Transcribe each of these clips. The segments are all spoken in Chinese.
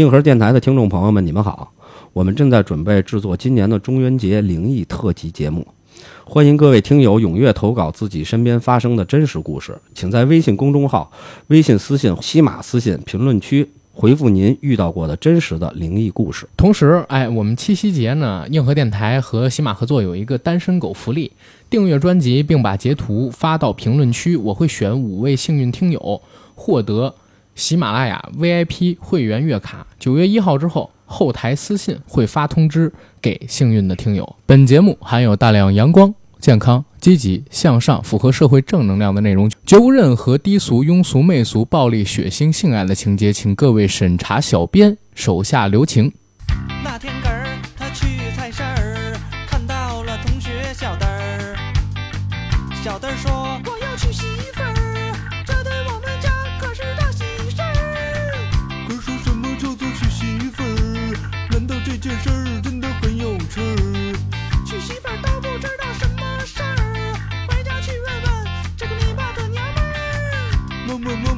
硬核电台的听众朋友们，你们好！我们正在准备制作今年的中元节灵异特辑节目，欢迎各位听友踊跃投稿自己身边发生的真实故事，请在微信公众号、微信私信、西马私信评论区回复您遇到过的真实的灵异故事。同时，哎，我们七夕节呢，硬核电台和喜马合作有一个单身狗福利，订阅专辑并把截图发到评论区，我会选五位幸运听友获得喜马拉雅 VIP 会员月卡。九月一号之后，后台私信会发通知给幸运的听友。本节目含有大量阳光、健康、积极向上、符合社会正能量的内容，绝无任何低俗、庸俗、媚俗、暴力、血腥、性爱的情节，请各位审查小编手下留情。那天个儿，他去菜市儿，看到了同学小灯儿。小灯儿说：“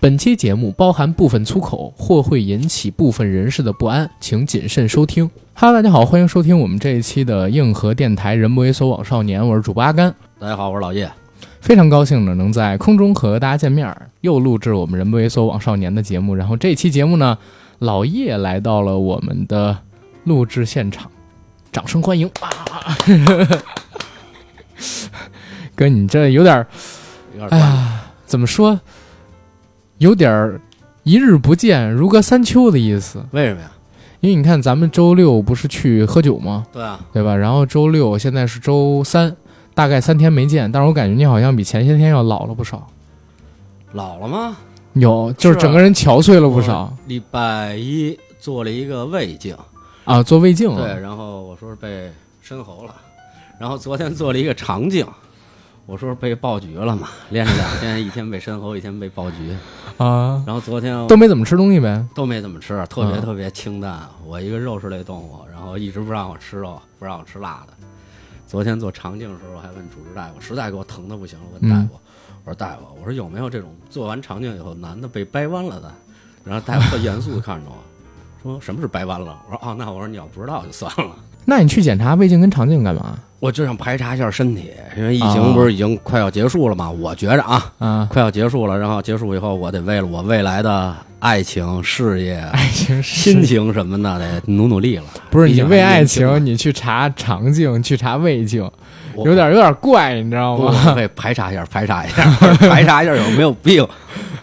本期节目包含部分粗口，或会引起部分人士的不安，请谨慎收听。Hello，大家好，欢迎收听我们这一期的硬核电台“人不猥琐网少年”，我是主播阿甘。大家好，我是老叶。非常高兴呢，能在空中和大家见面儿，又录制我们“人不猥琐网少年”的节目。然后这期节目呢，老叶来到了我们的录制现场，掌声欢迎啊！哥，你这有点儿有点哎呀，怎么说？有点儿一日不见如隔三秋的意思。为什么呀？因为你看，咱们周六不是去喝酒吗？对啊，对吧？然后周六现在是周三，大概三天没见，但是我感觉你好像比前些天要老了不少。老了吗？有，就是整个人憔悴了不少礼拜一做了一个胃镜，啊，做胃镜对，然后我说是被深喉了，然后昨天做了一个肠镜，我说被爆菊了嘛，练着两天，一天被申猴，一天被爆菊，啊，然后昨天都没怎么吃东西呗。都没怎么吃，特别嗯特别清淡。我一个肉食类动物，然后一直不让我吃肉，不让我吃辣的。昨天做肠镜的时候，我还问主治大夫，实在给我疼的不行了，问大嗯夫，我说大夫，我说有没有这种做完肠镜以后男的被掰弯了的？然后大夫特严肃的看着我，说什么是掰弯了？我说哦，那我说你要不知道就算了。那你去检查胃镜跟肠镜干嘛？我就想排查一下身体，因为疫啊情不是已经快要结束了嘛？我觉着啊，啊，快要结束了，然后结束以后，我得为了我未来的爱情、事业、爱情亲是情什么的，得努努力了。不是你竟还为爱年轻嘛情，你去查肠镜，去查胃镜，我有点有点怪，你知道不吗？我得排查一下，排查一下，排查一下有没有病。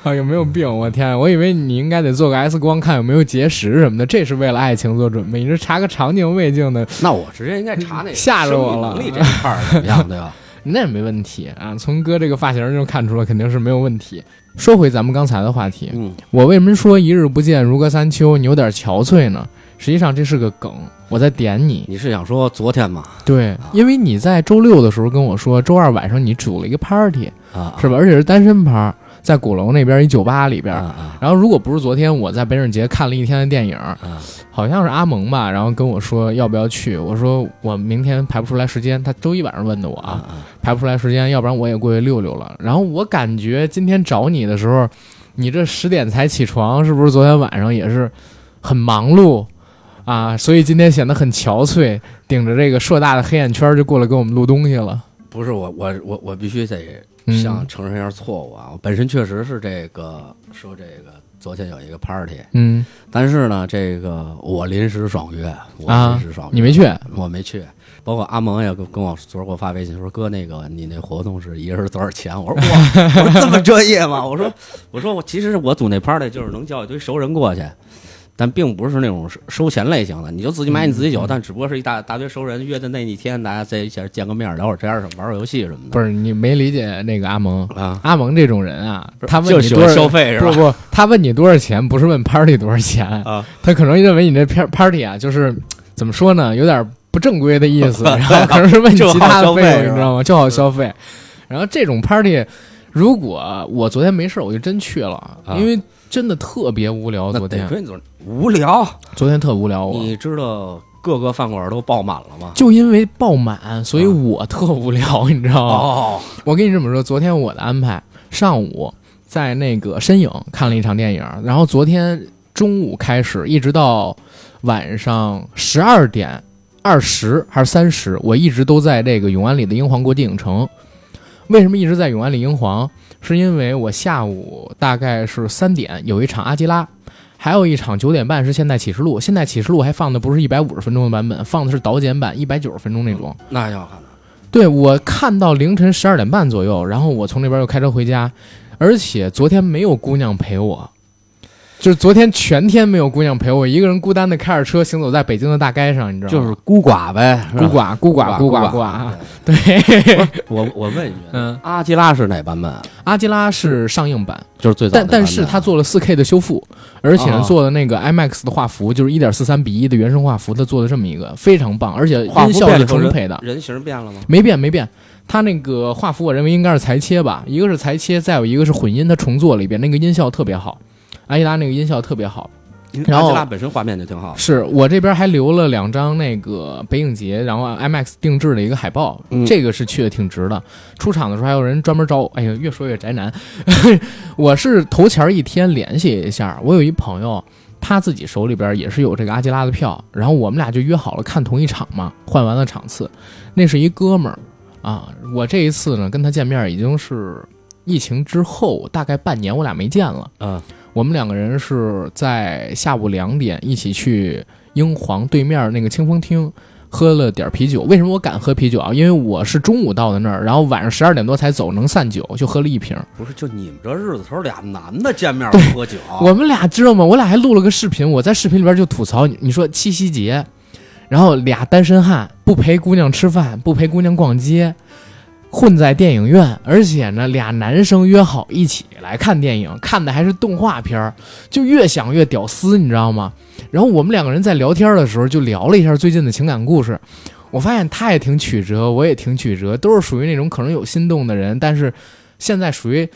啊，有没有病？我天，我以为你应该得做个 X 光，看有没有结石什么的，这是为了爱情做准备。你这查个肠镜、胃镜的，那我直接应该查那个吓着我了能力这一块儿怎么样，对吧？那也没问题啊。从哥这个发型就看出来，肯定是没有问题。说回咱们刚才的话题，嗯，我为什么说一日不见如隔三秋，你有点憔悴呢？实际上这是个梗，我在点你。你是想说昨天吗？对，因为你在周六的时候跟我说，周二晚上你组了一个 party，啊，是吧？而且是单身趴，在鼓楼那边一酒吧里边。然后，如果不是昨天我在北影节看了一天的电影，啊！好像是阿蒙吧，然后跟我说要不要去，我说我明天排不出来时间，他周一晚上问的我啊，啊排不出来时间，要不然我也过去溜溜了。然后我感觉今天找你的时候，你这十点才起床，是不是昨天晚上也是很忙碌啊？所以今天显得很憔悴，顶着这个硕大的黑眼圈就过来给我们录东西了。不是我我我我必须得嗯向承认一下错误啊！我本身确实是这个说这个昨天有一个 party，嗯，但是呢，这个我临时爽约，我啊临时爽约，你没去？我没去。包括阿蒙也跟跟我昨儿给我发微信说：“哥，那个你那活动是一人多少钱？”我说：“哇，我说这么专业吗？”我说：“我说我其实我组那 party 就是能叫一堆熟人过去，但并不是那种收收钱类型的，你就自己买你自己酒，但只不过是一大大堆熟人约的那一天，大家在一起见个面，聊会儿天儿，玩会儿游戏什么的。不是你没理解那个阿蒙。啊，阿蒙这种人啊，他问你多少消费是吧？不不，他问你多少钱，不是问 party 多少钱，啊，他可能认为你这片 party 啊，就是怎么说呢，有点不正规的意思，然后可能是问你其他的费用，就好消费你知道吗？就好消费。然后这种 party，如果我昨天没事儿，我就真去了，啊因为真的特别无聊。昨天无聊，昨天特无聊，你知道各个饭馆都爆满了吗？就因为爆满，所以我特无聊，你知道吗？哦，我跟你这么说，昨天我的安排，上午在那个身影看了一场电影，然后昨天中午开始，一直到晚上十二点二十还是三十，我一直都在这个永安里的英皇国际影城。为什么一直在永安里英皇？是因为我下午大概是三点有一场阿基拉，还有一场九点半是现代启示录。现代启示录还放的不是一百五十分钟的版本，放的是导剪版一百九十分钟那种。那要看的。对我看到凌晨十二点半左右，然后我从那边又开车回家，而且昨天没有姑娘陪我，就是昨天全天没有姑娘陪我，一个人孤单的开着车行走在北京的大街上，你知道吗？就是孤寡呗，孤寡孤寡孤寡孤寡。对 对，我我问一句，嗯，阿基拉是哪版本？阿基拉是上映版，就是最早但但是他做了4 K 的修复，而且做的那个 IMAX 的画幅，就是一点四三比一的原生画幅，他做的这么一个非常棒，而且音效是充沛的。人形变了吗？没变没变。他那个画幅，我认为应该是裁切吧，一个是裁切，再有一个是混音，他重做了一遍，那个音效特别好，阿依拉那个音效特别好。然后阿基拉本身画面就挺好。是我这边还留了两张那个北影节，然后 IMAX 定制的一个海报，嗯这个是去的挺值的。出场的时候还有人专门找我，哎呀，越说越宅男。我是头前一天联系一下，我有一朋友，他自己手里边也是有这个阿基拉的票，然后我们俩就约好了看同一场嘛，换完了场次。那是一哥们儿啊，我这一次呢跟他见面已经是疫情之后大概半年，我俩没见了。嗯，我们两个人是在下午两点一起去英皇对面那个清风厅喝了点啤酒。为什么我敢喝啤酒啊？因为我是中午到的那儿，然后晚上十二点多才走，能散酒，就喝了一瓶。不是，就你们这日子头，俩男的见面对喝酒，我们俩知道吗？我俩还录了个视频，我在视频里边就吐槽你，你说七夕节，然后俩单身汉不陪姑娘吃饭，不陪姑娘逛街。混在电影院，而且呢，俩男生约好一起来看电影，看的还是动画片儿，就越想越屌丝，你知道吗？然后我们两个人在聊天的时候就聊了一下最近的情感故事，我发现他也挺曲折，我也挺曲折，都是属于那种可能有心动的人，但是现在属于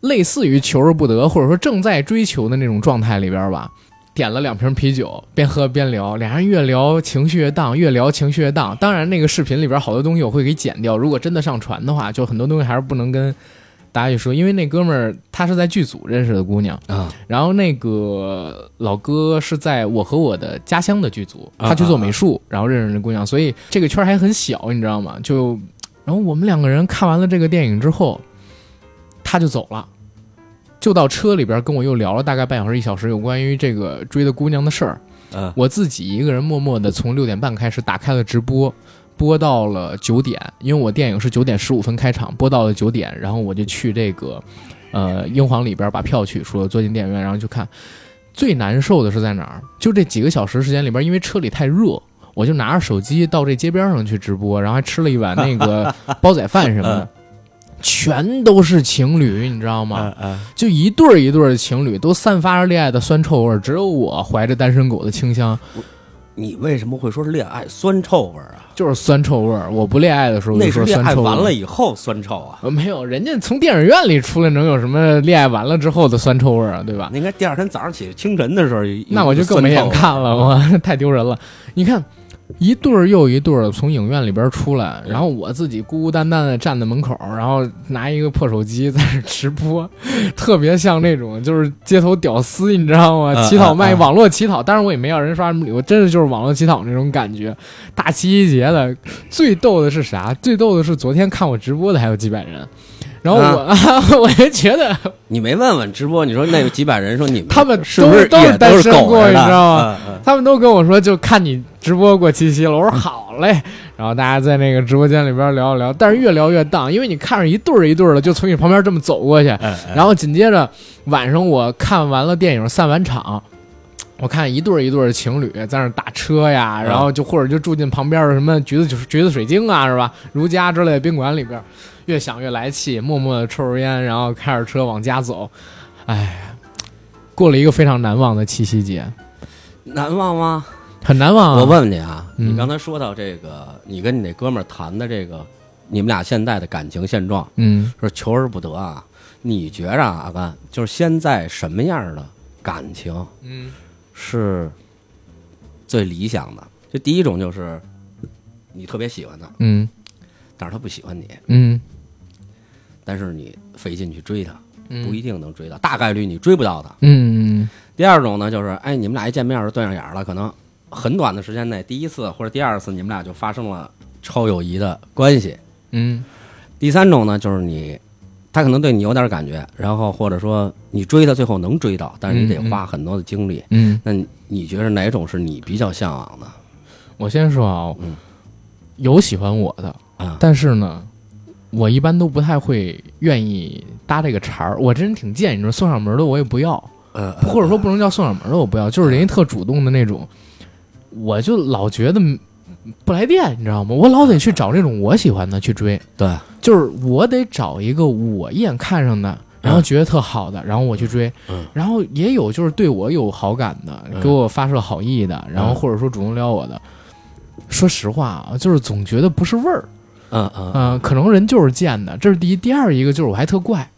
类似于求而不得，或者说正在追求的那种状态里边吧。点了两瓶啤酒，边喝边聊，俩人越聊情绪越荡，越聊情绪越荡。当然，那个视频里边好多东西我会给剪掉，如果真的上传的话，就很多东西还是不能跟大家去说，因为那哥们儿他是在剧组认识的姑娘，啊，然后那个老哥是在我和我的家乡的剧组，啊他去做美术，然后认识那姑娘，所以这个圈还很小，你知道吗？就，然后我们两个人看完了这个电影之后，他就走了，就到车里边跟我又聊了大概半小时一小时有关于这个追的姑娘的事儿。嗯，我自己一个人默默的从六点半开始打开了直播，播到了九点，因为我电影是九点十五分开场，播到了九点，然后我就去这个呃英皇里边把票取出了，坐进电影院，然后去看。最难受的是在哪儿？就这几个小时时间里边，因为车里太热，我就拿着手机到这街边上去直播，然后还吃了一碗那个煲仔饭什么的，全都是情侣，你知道吗？嗯就一对儿一对儿的情侣，都散发着恋爱的酸臭味儿，只有我怀着单身狗的清香，你为什么会说是恋爱酸臭味儿啊？就是酸臭味儿。我不恋爱的时候就那是说恋爱完了以后酸臭啊。呃，没有，人家从电影院里出来，能有什么恋爱完了之后的酸臭味儿啊？对吧？那应该第二天早上起清晨的时候，那我就更没眼看了，我 太丢人了。你看，一对儿又一对儿从影院里边出来，然后我自己孤孤单单的站在门口，然后拿一个破手机在那直播，特别像那种就是街头屌丝，你知道吗？嗯乞讨卖网络乞讨，当然我也没要人刷什么礼物，真的就是网络乞讨那种感觉。大七夕节的，最逗的是啥？最逗的是昨天看我直播的还有几百人。然后我、我就觉得你没问问直播，你说那几百人说你们他们是不是都都是都是单身过狗你知道吗？嗯嗯他们都跟我说，就看你直播过七夕了。我说好嘞，然后大家在那个直播间里边聊一聊，但是越聊越荡，因为你看着一对儿一对儿的就从你旁边这么走过去，然后紧接着晚上我看完了电影散完场。我看一对儿一对儿的情侣在那儿打车呀，嗯然后就或者就住进旁边的什么橘子橘子水晶啊，是吧？如家之类的宾馆里边，越想越来气，默默的抽着烟，然后开着车往家走。哎，过了一个非常难忘的七夕节，难忘吗？很难忘、啊。我问问你啊，嗯你刚才说到这个，你跟你那哥们儿谈的这个，你们俩现在的感情现状，嗯，说求而不得啊。你觉着啊，阿甘，就是现在什么样的感情嗯是最理想的？就第一种就是你特别喜欢他，嗯但是他不喜欢你，嗯但是你费劲去追他，嗯，不一定能追到，大概率你追不到他。嗯第二种呢，就是哎，你们俩一见面就对上眼儿了，可能很短的时间内，第一次或者第二次，你们俩就发生了超友谊的关系。嗯第三种呢，就是你，他可能对你有点感觉，然后或者说你追他，最后能追到，但是你得花很多的精力。嗯，那你你觉得哪种是你比较向往的我先说啊，嗯有喜欢我的，啊？但是呢，我一般都不太会愿意搭这个茬儿。我这人挺贱，你说送上门的我也不要，呃，或者说不能叫送上门的我不要，就是人家特主动的那种，我就老觉得不来电，你知道吗？我老得去找这种我喜欢的去追。对，就是我得找一个我一眼看上的，然后觉得特好的，然后我去追。嗯然后也有就是对我有好感的，嗯给我发射好意的，然后嗯或者说主动撩我的。说实话啊，就是总觉得不是味儿，嗯嗯嗯、可能人就是贱的，这是第一。第二一个就是我还特怪，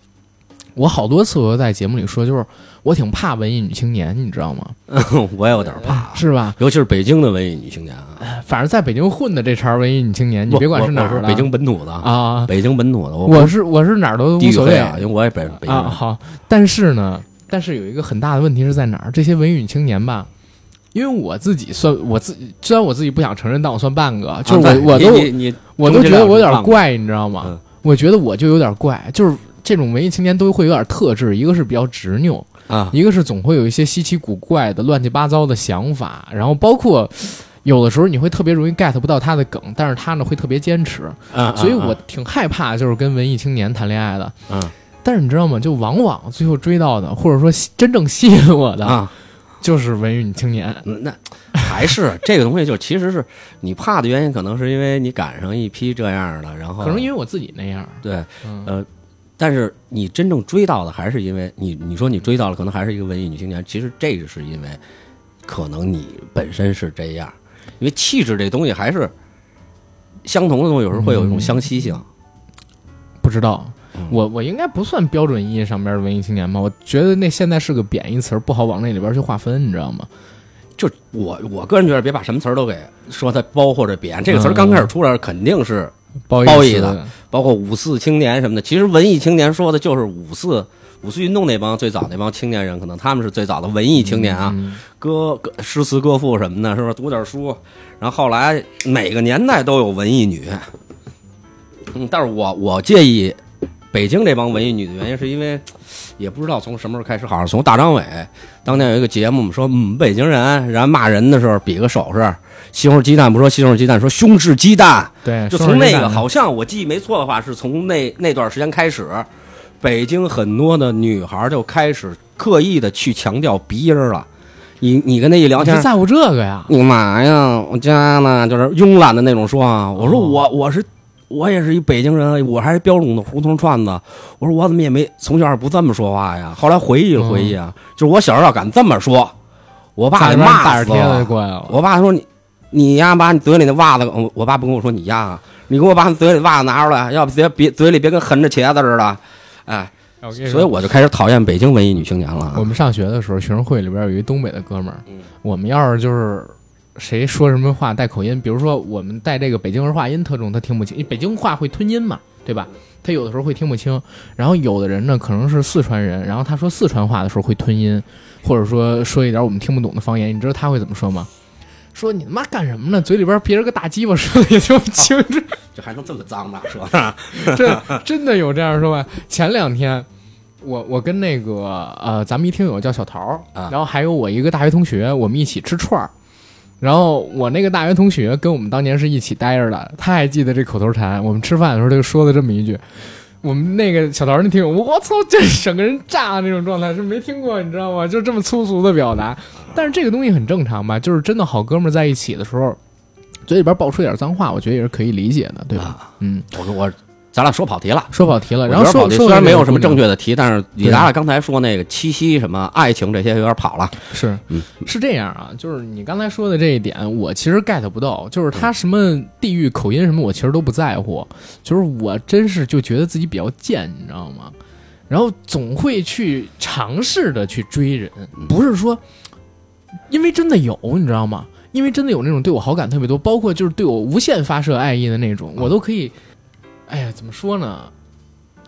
我好多次我都在节目里说，就是我挺怕文艺女青年，你知道吗？嗯，我也有点怕，是吧？尤其是北京的文艺女青年啊。反正在北京混的这茬文艺女青年，你别管是哪儿的，北京本土的，啊，北京本土的，我我是我是哪儿都无所谓啊，因为我也北北京啊，好，但是呢，但是有一个很大的问题是在哪儿？这些文艺女青年吧，因为我自己算我自己，虽然我自己不想承认，但我算半个，就是我、啊我都你我都觉得我有点怪，你知道吗？嗯我觉得我就有点怪，就是这种文艺青年都会有点特质，一个是比较执拗，啊，一个是总会有一些稀奇古怪的、乱七八糟的想法，然后包括。有的时候你会特别容易 get 不到他的梗，但是他呢会特别坚持，啊所以我挺害怕就是跟文艺青年谈恋爱的。嗯但是你知道吗？就往往最后追到的，或者说真正吸引我的，啊，就是文艺女青年。嗯那还是这个东西，就其实是你怕的原因，可能是因为你赶上一批这样的，然后可能因为我自己那样，对，嗯，呃，但是你真正追到的，还是因为你你说你追到了，可能还是一个文艺女青年，其实这个是因为可能你本身是这样，因为气质这东西还是相同的东西，有时候会有一种相吸性。不知道。嗯我我应该不算标准意义上边的文艺青年吧？我觉得那现在是个贬义词儿，不好往那里边去划分，你知道吗？就我我个人觉得，别把什么词儿都给说它包或者贬。这个词儿刚开始出来，肯定是褒褒义义的，包括五四青年什么的。其实文艺青年说的就是五四五四运动那帮最早那帮青年人，可能他们是最早的文艺青年啊。嗯歌歌诗词歌赋什么的，是不是读点书？然后后来每个年代都有文艺女，嗯，但是我我介意北京这帮文艺女的原因，是因为 也不知道从什么时候开始，好像从大张伟当年有一个节目说，嗯，北京人，然后骂人的时候比个手势，西红柿鸡蛋不说西红柿鸡蛋，说胸是鸡蛋，对，就从那个好像我记忆没错的话，是从那那段时间开始，北京很多的女孩就开始刻意的去强调鼻音了。你你跟他一聊天你，在乎这个呀？你干嘛呀？我家呢，就是慵懒的那种说啊。我说我我是我也是一北京人，我还是标准的胡同串子。我说我怎么也没从小不这么说话呀？后来回忆了回忆啊，就是我小时候要敢这么说，我爸得家里边骂死了。我爸说你你呀，把你嘴里的袜子，我我爸不跟我说你呀，啊你给我把你嘴里袜子拿出来，要不别别嘴里别跟横着茄子似的。哎，所以我就开始讨厌北京文艺女青年了啊。我们上学的时候，学生会里边有一东北的哥们儿，嗯我们要是就是谁说什么话带口音，比如说我们带这个北京儿话音特重，他听不清，因为北京话会吞音嘛，对吧？他有的时候会听不清，然后有的人呢可能是四川人，然后他说四川话的时候会吞音，或者说说一点我们听不懂的方言，你知道他会怎么说吗？说你他妈干什么呢？嘴里边憋着个大鸡巴，说的也听不清楚。这还能这么脏呢？说这真的有这样说吧？前两天，我我跟那个呃，咱们一听友叫小桃然后还有我一个大学同学，我们一起吃串儿。然后我那个大学同学跟我们当年是一起待着的，他还记得这口头禅。我们吃饭的时候他就说了这么一句，我们那个小桃儿那听友，我操，这整个人炸那种状态是没听过，你知道吗？就这么粗俗的表达。但是这个东西很正常吧？就是真的好哥们儿在一起的时候，嘴里边爆出点脏话，我觉得也是可以理解的，对吧？啊嗯，我我咱俩说跑题了。说跑题了，然后说说虽然没有什么正正确的题，但是你咱俩刚才说那个七夕什么爱情这些有点跑了。是嗯是这样啊，就是你刚才说的这一点，我其实 get 不到，就是他什么地域口音什么，我其实都不在乎，就是我真是就觉得自己比较贱，你知道吗？然后总会去尝试的去追人，不是说因为真的有，你知道吗？因为真的有那种对我好感特别多，包括就是对我无限发射爱意的那种，我都可以。哎呀，怎么说呢？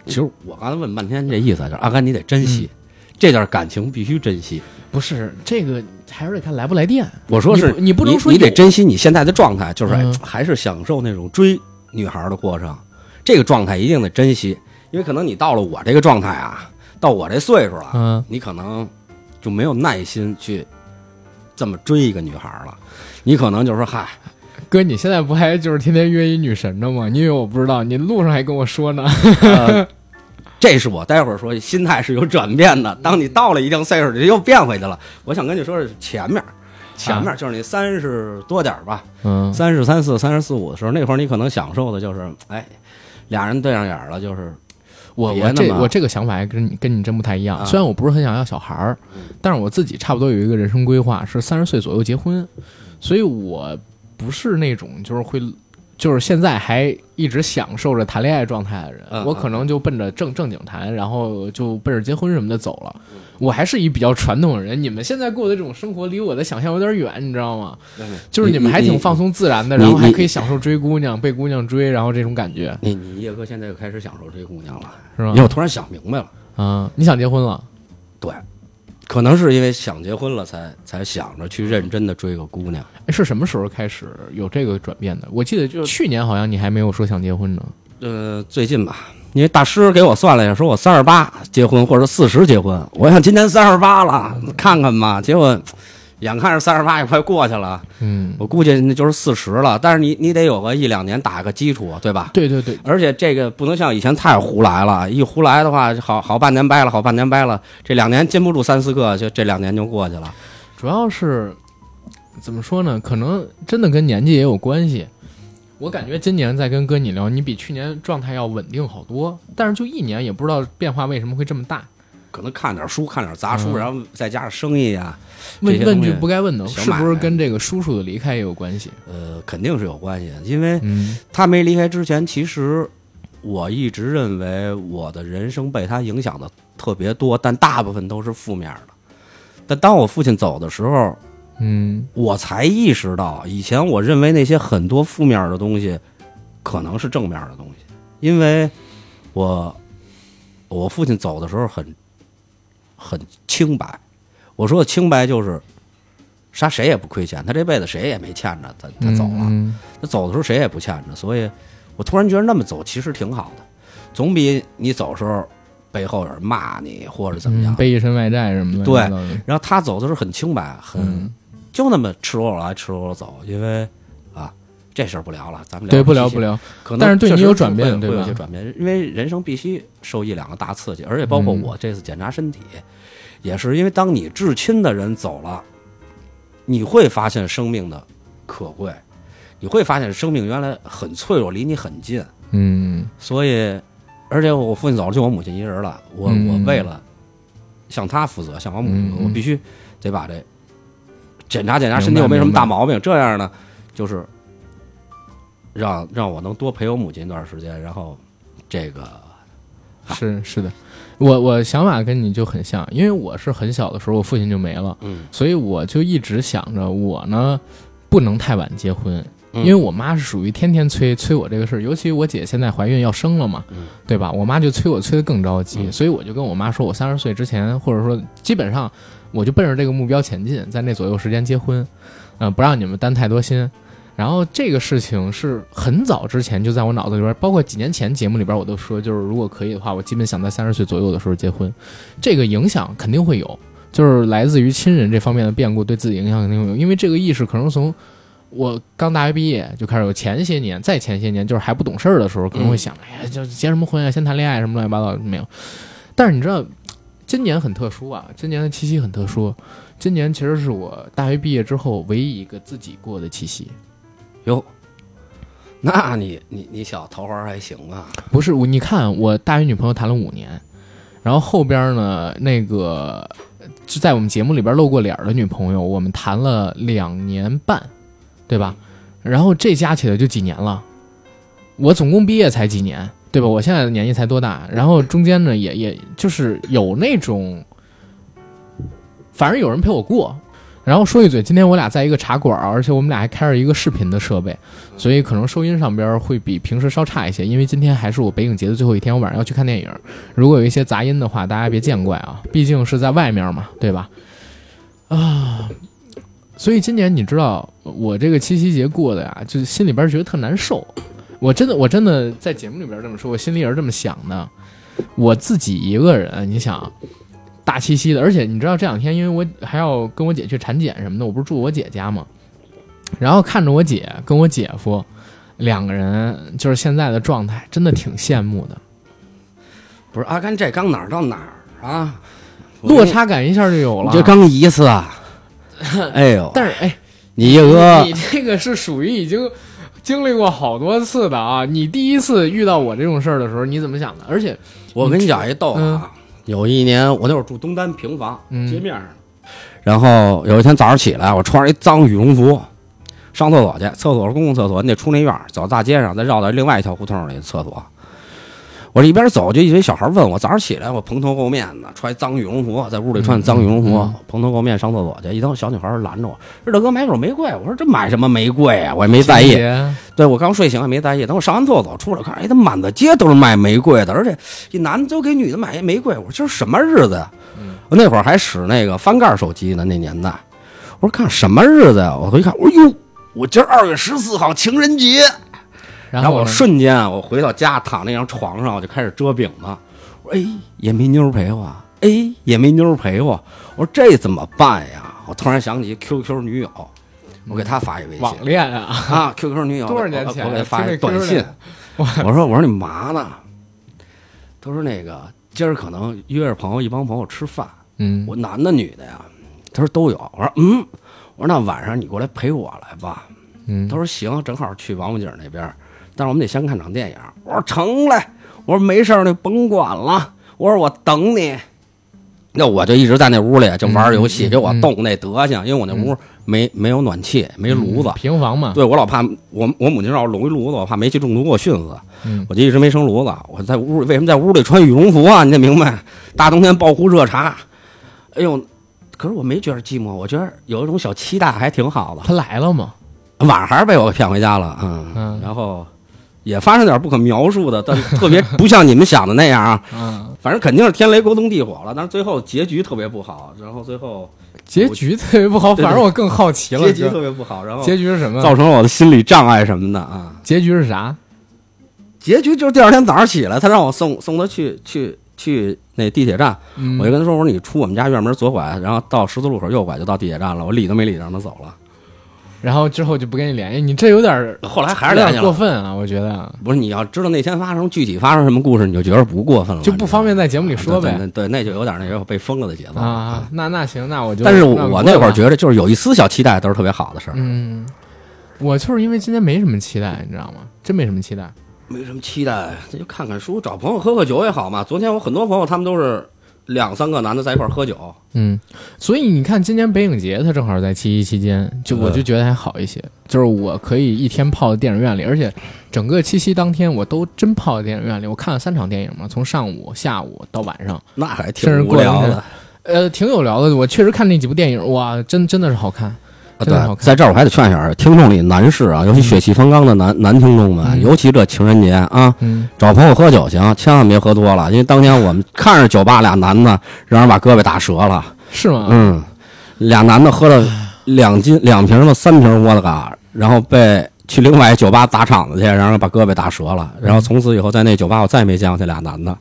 其实我刚才问半天这意思，就是阿甘你得珍惜，这段感情必须珍惜。不是这个，还是得看来不来电。我说是你不能说你得珍惜你现在的状态，就是、还是享受那种追女孩的过程，这个状态一定得珍惜，因为可能你到了我这个状态啊，到我这岁数了，嗯，你可能就没有耐心去这么追一个女孩了，你可能就说嗨，哥，你现在不还就是天天约一女神呢吗？你以为我不知道？你路上还跟我说呢。呃，这是我待会儿说心态是有转变的。当你到了一定岁数，你又变回去了。我想跟你说是前面，前面就是你三十多点儿吧，嗯三十三四、三十四五的时候，那会儿你可能享受的就是，哎，俩人对上眼了，就是我我这我这个想法还跟你跟你真不太一样。啊虽然我不是很想要小孩儿，但是我自己差不多有一个人生规划，是三十岁左右结婚，所以我不是那种就是会。就是现在还一直享受着谈恋爱状态的人，嗯我可能就奔着正正经谈，然后就奔着结婚什么的走了。我还是一比较传统的人，你们现在过的这种生活离我的想象有点远，你知道吗？就是你们还挺放松自然的，然后还可以享受追姑娘、被姑娘追，然后这种感觉你你叶哥现在又开始享受追姑娘了，是吧因为？我突然想明白了，啊，你想结婚了？对，可能是因为想结婚了才才想着去认真的追个姑娘。哎是什么时候开始有这个转变的？我记得就去年好像你还没有说想结婚呢。呃，最近吧，因为大师给我算了一下，说我三十八结婚或者四十结婚。我想今年三十八了，看看吧。结果眼看着三十八也快过去了，嗯，我估计那就是四十了。但是你你得有个一两年打个基础，对吧？对对对，而且这个不能像以前太胡来了，一胡来的话，好好半年掰了，好半年掰了，这两年禁不住三四个，就这两年就过去了。主要是怎么说呢？可能真的跟年纪也有关系。我感觉今年在跟哥你聊，你比去年状态要稳定好多，但是就一年也不知道变化为什么会这么大。可能看点书，看点杂书，嗯然后再加上生意啊，这问问句不该问的，是不是跟这个叔叔的离开也有关系？呃，肯定是有关系的。因为嗯他没离开之前，其实我一直认为我的人生被他影响的特别多，但大部分都是负面的。但当我父亲走的时候，嗯我才意识到，以前我认为那些很多负面的东西，可能是正面的东西，因为我我父亲走的时候很很清白。我说的清白就是，杀谁也不亏欠，他这辈子谁也没欠着，他他走了。嗯他走的时候谁也不欠着，所以我突然觉得那么走其实挺好的，总比你走的时候背后有人骂你或者怎么样。嗯背一身外债什么的。对然后他走的时候很清白，很、嗯就那么赤裸裸来赤裸裸走，因为啊这事儿不聊了，咱们对，不聊不聊。可能但是对你有转变会会有对吧一些转变，因为人生必须受一两个大刺激，而且包括嗯我这次检查身体，也是因为当你至亲的人走了，你会发现生命的可贵，你会发现生命原来很脆弱，离你很近。嗯所以，而且我父亲走了，就我母亲一人了。我、嗯我为了向他负责，向我母亲我必须得把这检查检查身体有没有什么大毛病。这样呢，就是让让我能多陪我母亲一段时间，然后这个是是的，我我想法跟你就很像，因为我是很小的时候我父亲就没了，嗯所以我就一直想着我呢不能太晚结婚，嗯因为我妈是属于天天催催我这个事儿，尤其我姐现在怀孕要生了嘛，嗯对吧？我妈就催我催得更着急，嗯所以我就跟我妈说，我三十岁之前，或者说基本上我就奔着这个目标前进，在那左右时间结婚，嗯、不让你们担太多心。然后这个事情是很早之前就在我脑子里边，包括几年前节目里边我都说，就是如果可以的话，我基本想在三十岁左右的时候结婚。这个影响肯定会有，就是来自于亲人这方面的变故对自己影响肯定会有，因为这个意识可能从我刚大学毕业就开始有，前些年再前些年就是还不懂事儿的时候，可能会想，哎呀，就结什么婚啊，先谈恋爱什么乱七八糟没有。但是你知道，今年很特殊啊，今年的七夕很特殊。今年其实是我大学毕业之后唯一一个自己过的七夕。哟，那你你你小桃花还行啊？不是，你看我大学女朋友谈了五年，然后后边呢，那个就在我们节目里边露过脸的女朋友，我们谈了两年半，对吧？然后这加起来就几年了，我总共毕业才几年，对吧？我现在的年纪才多大？然后中间呢，也也就是有那种，反正有人陪我过。然后说一嘴，今天我俩在一个茶馆，而且我们俩还开着一个视频的设备，所以可能收音上边会比平时稍差一些。因为今天还是我北影节的最后一天，我晚上要去看电影，如果有一些杂音的话，大家别见怪啊，毕竟是在外面嘛，对吧？啊，所以今年你知道我这个七夕节过的呀，就心里边觉得特难受。我真的，我真的在节目里边这么说，我心里也是这么想的。我自己一个人，你想。大七夕的，而且你知道这两天，因为我还要跟我姐去产检什么的，我不是住我姐家吗？然后看着我姐跟我姐夫两个人，就是现在的状态，真的挺羡慕的。不是阿甘，这刚哪儿到哪儿啊？落差感一下就有了。这刚一次啊！哎呦，但是哎，你一哥你这个是属于已经经历过好多次的啊！你第一次遇到我这种事儿的时候，你怎么想的？而且我跟你讲一逗啊。有一年，我那会儿住东单平房街面上，然后有一天早上起来，我穿着一脏羽绒服上厕所去。厕所是公共厕所，你得出那院儿，走大街上，再绕到另外一条胡同里厕所。我这一边走，就一堆小孩问我，早上起来我蓬头垢面的，穿脏羽绒服，在屋里穿脏羽绒服，蓬头垢面上厕所去。一等小女孩拦着我，说：“大哥，买朵玫瑰。”我说：“这买什么玫瑰啊？”我也没在意。对我刚睡醒还没在意。等我上完厕所出来看，哎，他满大街都是卖玫瑰的，而且一男的都给女的买一玫瑰。我说：“今儿什么日子呀？”我那会儿还使那个翻盖手机呢，那年代。我说：“看什么日子呀？”我回一看，我说：“哟，我今儿二月十四号情人节。”然后我瞬间啊，我回到家躺那张床上，我就开始遮饼子。我说：“哎，也没妞陪我，哎，也没妞陪我。”我说：“这怎么办呀？”我突然想起 QQ 女友，我给她发一微信。网恋啊啊！QQ 女友多少年前？我给她发一短信。我说：“我说你嘛呢？”他说：“那个今儿可能约着朋友一帮朋友吃饭。”嗯，我男的女的呀？他说都有。我说：“嗯。”我说：“那晚上你过来陪我来吧。”嗯，他说：“行，正好去王府井那边。”但是我们得先看场电影。我说成嘞，我说没事儿，你甭管了。我说我等你。那我就一直在那屋里就玩游戏，给我冻那德行。因为我那屋没没有暖气，没炉子，平房嘛。对我老怕我我母亲让我拢一炉子，我怕煤气中毒给我熏死。我就一直没生炉子。我在屋里为什么在屋里穿羽绒服啊？你得明白，大冬天抱壶热茶。哎呦，可是我没觉得寂寞，我觉得有一种小期待，还挺好的。他来了吗？晚上还是被我骗回家了。嗯嗯，然后。也发生点不可描述的，但 特别不像你们想的那样啊。嗯，反正肯定是天雷勾动地火了，但是最后结局特别不好。然后最后结局特别不好，反正我更好奇了。结局特别不好，然后结局是什么？造成了我的心理障碍什么的啊？结局是啥？结局就是第二天早上起来，他让我送送他去去去那地铁站。我就跟他说：“我说你出我们家院门左拐，然后到十字路口右拐就到地铁站了。”我理都没理，让他走了。然后之后就不跟你联系，你这有点后来还是有点过分啊！我觉得不是，你要知道那天发生具体发生什么故事，你就觉得不过分了，就不方便在节目里说呗。对，那就有点那个被封了的节奏啊。那那行，那我就。但是我那会儿觉得，就是有一丝小期待都是特别好的事儿。嗯，我就是因为今天没什么期待，你知道吗？真没什么期待，没什么期待，那就看看书，找朋友喝喝酒也好嘛。昨天我很多朋友，他们都是。两三个男的在一块喝酒，嗯，所以你看，今年北影节它正好在七夕期间，就我就觉得还好一些，就是我可以一天泡在电影院里，而且整个七夕当天我都真泡在电影院里，我看了三场电影嘛，从上午、下午到晚上，那还挺无聊的，呃，挺有聊的。我确实看那几部电影，哇，真真的是好看。对，在这儿我还得劝一下听众里男士啊，尤其血气方刚的男男听众们，尤其这情人节啊，找朋友喝酒行，千万别喝多了，因为当年我们看着酒吧俩男的让人把胳膊打折了，是吗？嗯，俩男的喝了两斤两瓶的三瓶窝子嘎，然后被去另外一酒吧砸场子去，然后把胳膊打折了，然后从此以后在那酒吧我再也没见过这俩男的。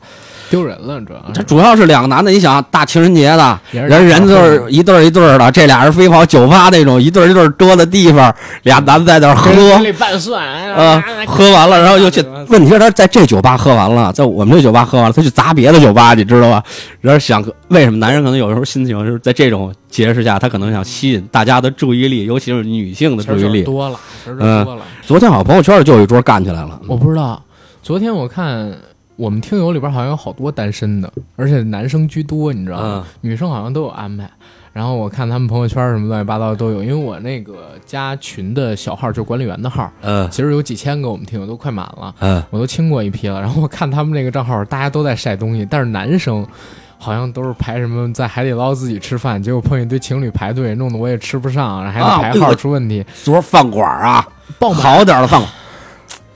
丢人了，主要这主要是两个男的，你想大情人节的，人人就大伙是一对儿一对儿的，这俩人非跑酒吧那种一对儿一对儿多的地方，俩男的在那儿喝。嘴里拌蒜，呃，喝完了，然后又去。问题是他在这酒吧喝完了，在我们这酒吧喝完了，他去砸别的酒吧，你知道吧？然后想，为什么男人可能有时候心情就是在这种节势下，他可能想吸引大家的注意力，尤其是女性的注意力。多了，嗯多了。昨天好像朋友圈就有一桌干起来了，我不知道，昨天我看我们听友里边好像有好多单身的，而且男生居多，你知道吗？女生好像都有安排。然后我看他们朋友圈什么乱七八糟的都有，因为我那个加群的小号就是管理员的号，嗯其实有几千个我们听友都快满了，嗯，我都清过一批了。然后我看他们那个账号，大家都在晒东西，但是男生好像都是排什么在海底捞自己吃饭，结果碰一堆情侣排队，弄得我也吃不上，然后还得排号出问题，昨儿饭馆啊。好点儿的饭馆，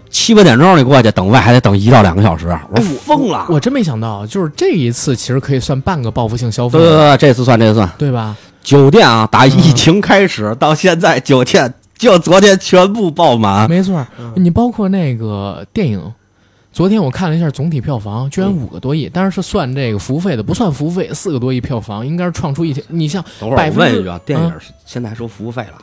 七八点钟你过去等位还得等一到两个小时，我疯了。我真没想到，就是这一次其实可以算半个报复性消费对，对对，这次算这次算。对吧？酒店啊，打疫情开始到现在，酒店就昨天全部爆满。没错，你包括那个电影，昨天我看了一下总体票房，居然五个多亿，但是是算这个服务费的，不算服务费，四个多亿票房，应该是创出一天。你像等会儿百分之我问一句啊，电影现在还收服务费了？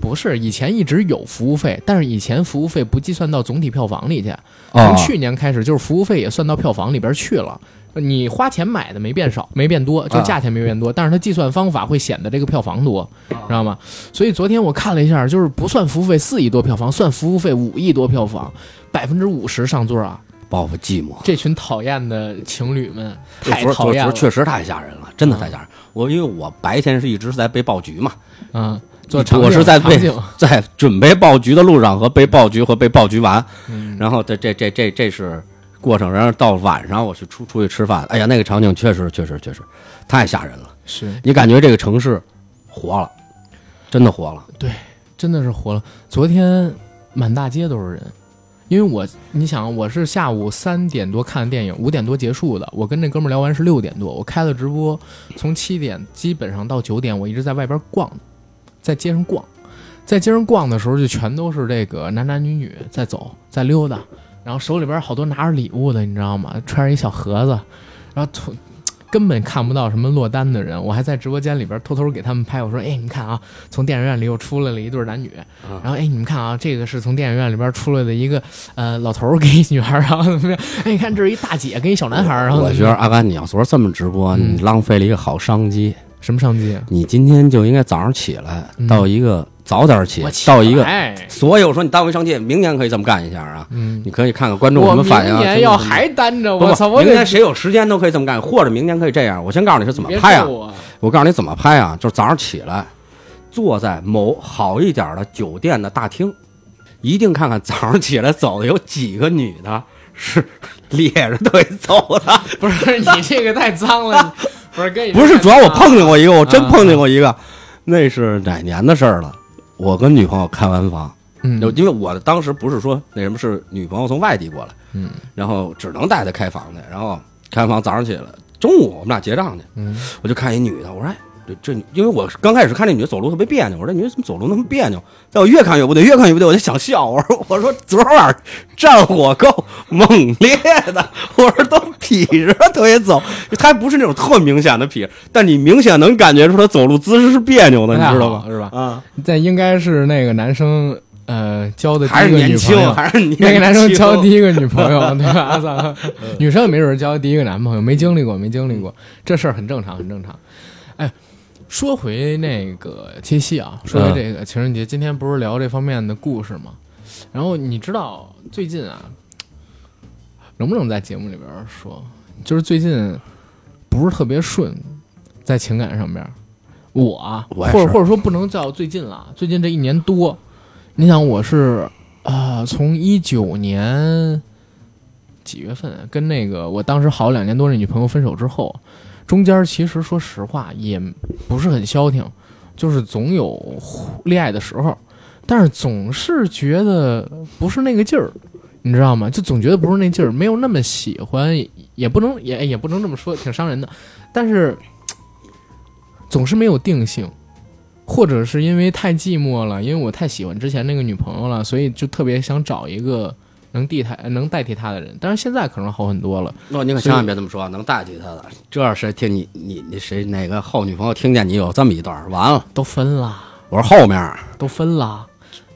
不是以前一直有服务费，但是以前服务费不计算到总体票房里去，哦从去年开始就是服务费也算到票房里边去了。你花钱买的没变少，没变多，就价钱没变多，但是它计算方法会显得这个票房多，知道吗？所以昨天我看了一下，就是不算服务费四亿多票房，算服务费五亿多票房，百分之五十上座啊！报复寂寞。这群讨厌的情侣们太讨厌了，确实太吓人了，真的太吓人。我因为我白天是一直在被爆菊嘛，嗯，做场景我是在被 在准备爆菊的路上和被爆菊和被爆菊完，嗯然后这这这这这是过程。然后到晚上我去出出去吃饭，哎呀，那个场景确实确实确实太吓人了。是你感觉这个城市活了，真的活了。对真的是活了。昨天满大街都是人，因为我你想，我是下午三点多看的电影，五点多结束的。我跟那哥们儿聊完是六点多，我开了直播，从七点基本上到九点，我一直在外边逛，在街上逛，在街上逛的时候，就全都是这个男男女女在走，在溜达，然后手里边好多拿着礼物的，你知道吗？揣着一小盒子，然后从根本看不到什么落单的人，我还在直播间里边偷偷给他们拍，我说：“哎，你看啊，从电影院里又出来了一对男女，然后哎，你们看啊，这个是从电影院里边出来的一个呃老头儿给一女孩儿，然后怎么样？哎，你看这是一大姐跟一小男孩儿，然后我觉得阿甘，你要昨儿这么直播，嗯你浪费了一个好商机。什么商机啊？你今天就应该早上起来嗯到一个早点起，起到一个。来所以我说你耽误一商机，明年可以这么干一下啊！嗯，你可以看看观众什么反应啊。年要还单着，我操，明年谁有时间都可以这么干，或者明年可以这样。我先告诉你是怎么拍啊！我我告诉你怎么拍啊，就是早上起来，坐在某好一点的酒店的大厅，一定看看早上起来走的有几个女的是 咧着腿走的。不是你这个太脏了，你不是跟不是，主要我碰见过一个，我真啊碰见过一个，那是哪年的事儿了？我跟女朋友开完房，嗯因为我当时不是说那什么，是女朋友从外地过来，嗯然后只能带她开房去，然后开完房早上起来，中午我们俩结账去，嗯我就看一女的，我说哎。这这，因为我刚开始看这女的走路特别别扭，我说这女的怎么走路那么别扭？在我越看越不对，越看越不对，我就想笑。我说我说昨晚上战火够猛烈的，我说都劈着腿走，她不是那种特明显的劈，但你明显能感觉出她走路姿势是别扭的，你知道吗？是吧？啊，这应该是那个男生呃交的第还是一个女朋年轻，友，还是年轻。那个男生交第一个女朋友，对吧？操，女生也没准交第一个男朋友，没经历过，没经历过，这事儿很正常，很正常。哎，说回那个七夕啊，说回这个情人节，今天不是聊这方面的故事吗？然后你知道最近啊，能不能在节目里边说，就是最近不是特别顺，在情感上边，我或者或者说不能叫最近了，最近这一年多，你想我是啊、从一九年几月份跟那个我当时好两年多的女朋友分手之后，中间其实说实话也不是很消停，就是总有恋爱的时候，但是总是觉得不是那个劲儿，你知道吗？就总觉得不是那劲儿，没有那么喜欢，也不能也也不能这么说，挺伤人的，但是总是没有定性，或者是因为太寂寞了，因为我太喜欢之前那个女朋友了，所以就特别想找一个能替他能代替他的人。但是现在可能好很多了。那你可千万别这么说，能代替他的，这要是听你你你谁哪个后女朋友听见你有这么一段，完了。都分了，我说后面，都分了。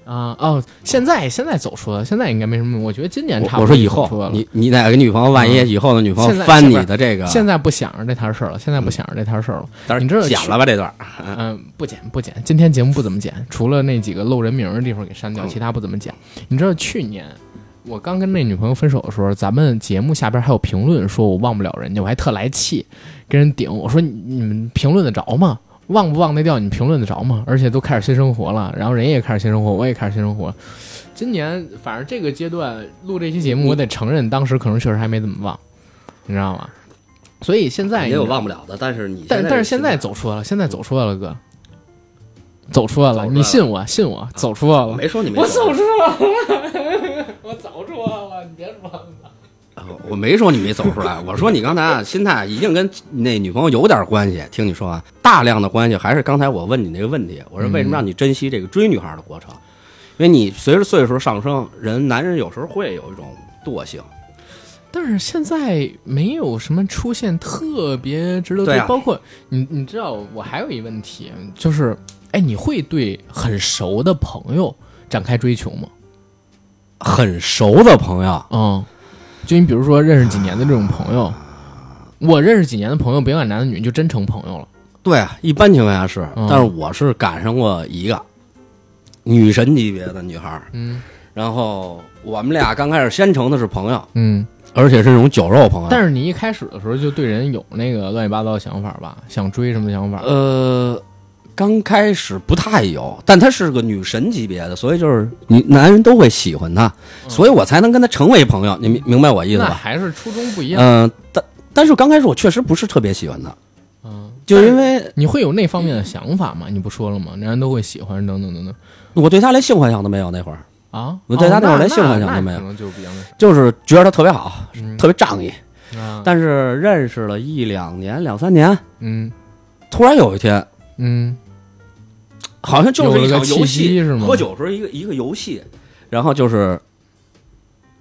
啊哦，现在现在走出了，现在应该没什么。我觉得今年差不多我说以后你你哪个女朋友万一嗯以后的女朋友翻你的这个，现在不想着这摊事儿了，现在不想着这摊事儿了。但是你知道剪了吧这段，嗯，不剪不剪，今天节目不怎么剪，除了那几个露人名儿的地方给删掉，嗯其他不怎么剪。你知道去年我刚跟那女朋友分手的时候，咱们节目下边还有评论说我忘不了人家，我还特来气，跟人顶我说你你们评论得着吗？忘不忘得掉？你评论得着吗？而且都开始新生活了，然后人也开始新生活，我也开始新生活。今年反正这个阶段录这期节目，我得承认当时可能确实还没怎么忘，你知道吗？所以现在也有忘不了的，但是你但但是现在在走出来了，现在走出来了，哥，走出来了，来了你信我，信我，走出来了，没说你没我走走出来了，我走出来了，你别说了，呃我没说你没走出来，我说你刚才啊心态一定跟那女朋友有点关系。听你说啊，大量的关系还是刚才我问你那个问题，我说为什么让你珍惜这个追女孩的过程？因为你随着岁数上升，人男人有时候会有一种惰性。但是现在没有什么出现特别值得对啊包括你，你知道，我还有一问题，就是，哎，你会对很熟的朋友展开追求吗？很熟的朋友，嗯，就你比如说认识几年的这种朋友，我认识几年的朋友，别管男的女，就真成朋友了。对啊，一般情况下是，嗯但是我是赶上过一个女神级别的女孩儿，嗯然后我们俩刚开始先成的是朋友，嗯。而且是那种酒肉朋友。但是你一开始的时候就对人有那个乱七八糟的想法吧？想追什么想法？呃，刚开始不太有，但她是个女神级别的，所以就是你男人都会喜欢她，所以我才能跟她成为朋友。你明明白我意思吧？那还是初衷不一样。嗯、但但是刚开始我确实不是特别喜欢她，嗯，就是因为你会有那方面的想法吗？你不说了吗？男人都会喜欢等等等等我对她连性幻想都没有那会儿，啊。我对他哦那会儿连性幻想都没有可能就是比较那就是觉得她特别好，嗯特别仗义。啊，但是认识了一两年、两三年，嗯突然有一天，嗯。好像就是一场游戏，是吗？喝酒时候一个一个游戏，然后就是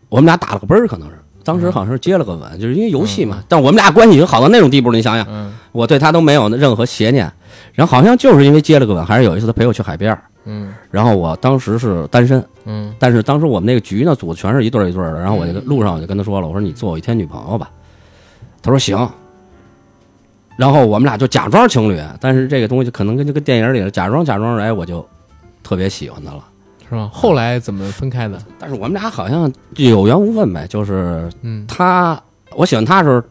我们俩打了个啵儿，可能是当时好像是接了个吻，就是因为游戏嘛。嗯但我们俩关系已经好到那种地步了，你想想，嗯。我对他都没有任何邪念，然后好像就是因为接了个吻，还是有一次他陪我去海边儿，嗯。然后我当时是单身，嗯。但是当时我们那个局呢组的全是一对儿一对儿的，然后我就嗯。路上我就跟他说了，我说你做我一天女朋友吧，他说行。然后我们俩就假装情侣，但是这个东西可能跟这个电影里的假装假装，哎，我就特别喜欢他了。是吧？后来怎么分开的？但是我们俩好像有缘无分呗，就是嗯，他我喜欢他的时候，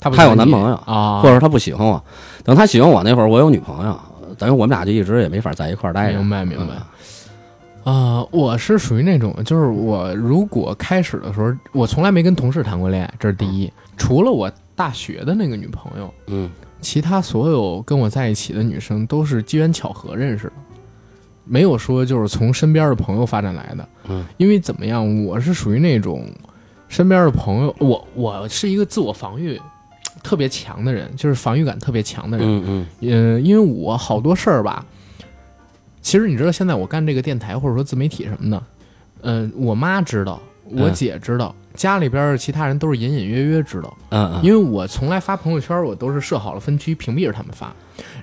他他有男朋友啊，或者他不喜欢我，等他喜欢我那会儿，我有女朋友，等于我们俩就一直也没法在一块儿待着。明白明白嗯。啊、我是属于那种，就是我如果开始的时候，我从来没跟同事谈过恋爱，这是第一。除了我大学的那个女朋友，嗯其他所有跟我在一起的女生都是机缘巧合认识的，没有说就是从身边的朋友发展来的。嗯，因为怎么样，我是属于那种身边的朋友，我我是一个自我防御特别强的人，就是防御感特别强的人。嗯嗯呃，因为我好多事儿吧，其实你知道，现在我干这个电台或者说自媒体什么的，嗯、我妈知道，我嗯姐知道，家里边儿其他人都是隐隐约约知道，嗯嗯，因为我从来发朋友圈，我都是设好了分区，屏蔽着他们发。